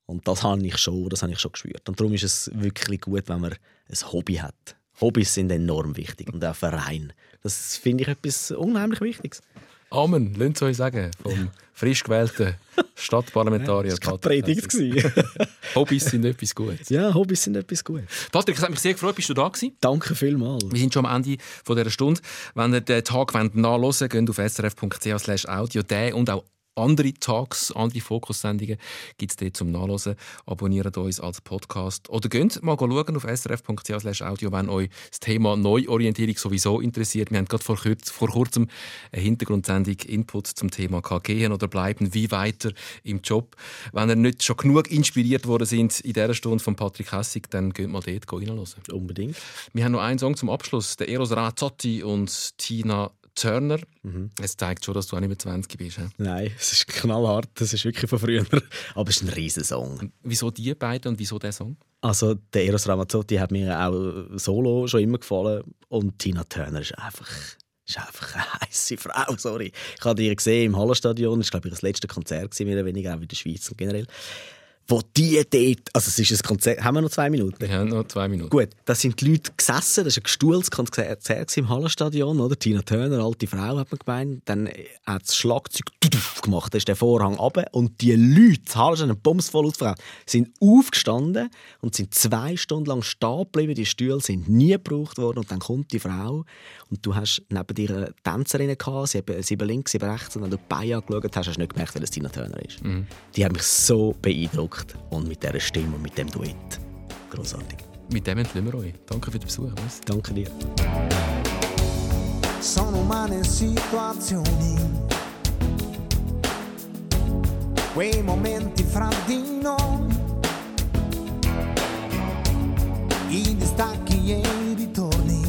Und das habe ich schon, das habe ich schon gespürt. Und darum ist es wirklich gut, wenn man ein Hobby hat. Hobbys sind enorm wichtig und auch Verein. Das finde ich etwas unheimlich Wichtiges. Amen, lasst euch sagen, vom frisch gewählten Stadtparlamentarier. das war Predigt. Hobbys sind etwas Gutes. Ja, Hobbys sind etwas Gutes. Patrick, es hat mich sehr gefreut, bist du da gewesen? Danke vielmals. Wir sind schon am Ende dieser Stunde. Wenn ihr den Tag nachhören wollt, geht auf srf.ch audio. Den und auch andere Talks, andere Fokussendungen gibt es dort zum Nachlesen. Abonniert uns als Podcast oder geht mal schauen auf srf.ch/audio, wenn euch das Thema Neuorientierung sowieso interessiert. Wir haben gerade vor, vor kurzem eine Hintergrundsendung Input zum Thema gehen oder bleiben, wie weiter im Job. Wenn ihr nicht schon genug inspiriert worden sind in dieser Stunde von Patrick Hessig, dann geht mal dort reinhören. Unbedingt. Wir haben noch einen Song zum Abschluss, der Eros Razzotti und Tina Turner. Mhm. Es zeigt schon, dass du auch nicht mehr 20 bist. He? Nein, es ist knallhart. Das ist wirklich von früher. Aber es ist ein riesen Song. Wieso die beiden und wieso der Song? Also der Eros Ramazzotti hat mir auch solo schon immer gefallen und Tina Turner ist einfach ist einfach eine heiße Frau, sorry. Ich habe die gesehen im Hallenstadion, das war glaube ich das letzte Konzert, mehr oder weniger, auch in der Schweiz und generell. Wo die dort, also es ist ein Konzert, haben wir noch zwei Minuten? Wir haben noch zwei Minuten. Gut, da sind die Leute gesessen, das war ein gestuhltes Konzert im Hallenstadion, oder? Tina Turner, alte Frau, hat man gemeint. Dann hat das Schlagzeug gemacht, da ist der Vorhang runter und die Leute, das Hallenstadion, bumsvoll ausverkauft, sind aufgestanden und sind zwei Stunden lang stehen geblieben. Die Stühle sind nie gebraucht worden und dann kommt die Frau und du hast neben dir eine Tänzerin gehabt, sie, sieben links, sieben rechts und wenn du die Beine angeschaut hast, hast du nicht gemerkt, dass es Tina Turner ist. Mhm. Die hat mich so beeindruckt gemacht und mit dieser Stimme und mit dem Duett. Großartig. Mit dem entlassen wir euch. Danke für den Besuch. Was? Danke dir. Sono umane situazioni, quei momenti fra di noi, i distacchi e i ritorni,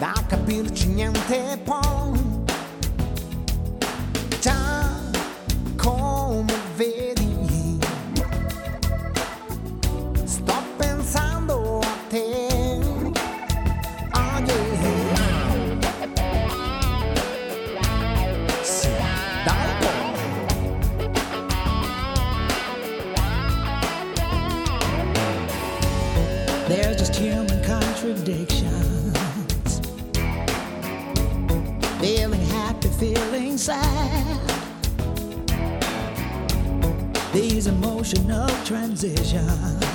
da capirci niente poi. Già come vedi. emotional transition.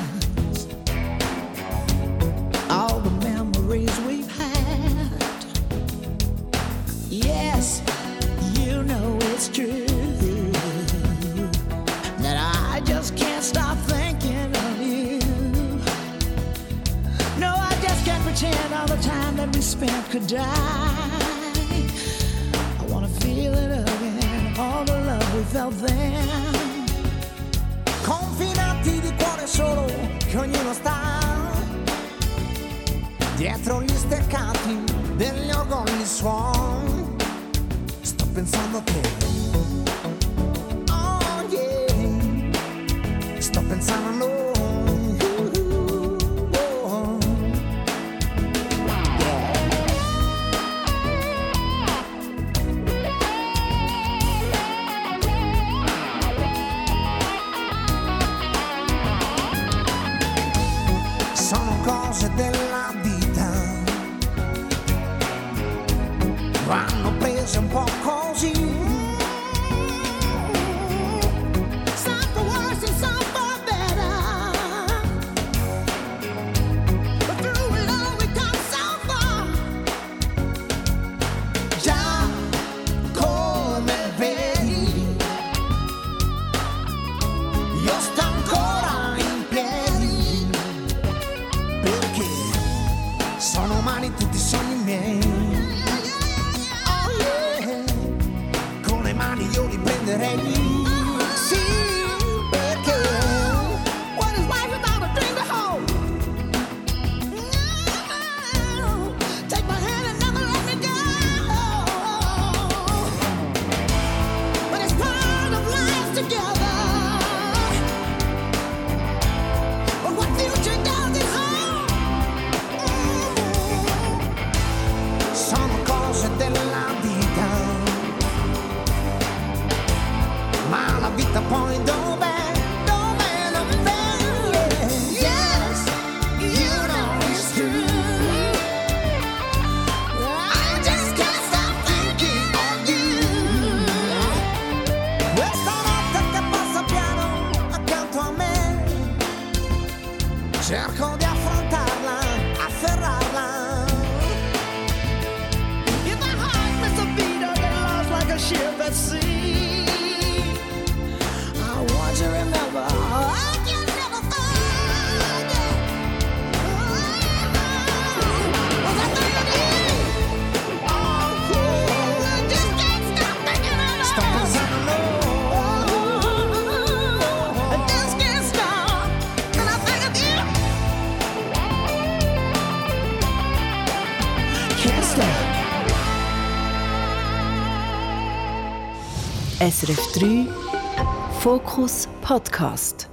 SRF 3 Fokus Podcast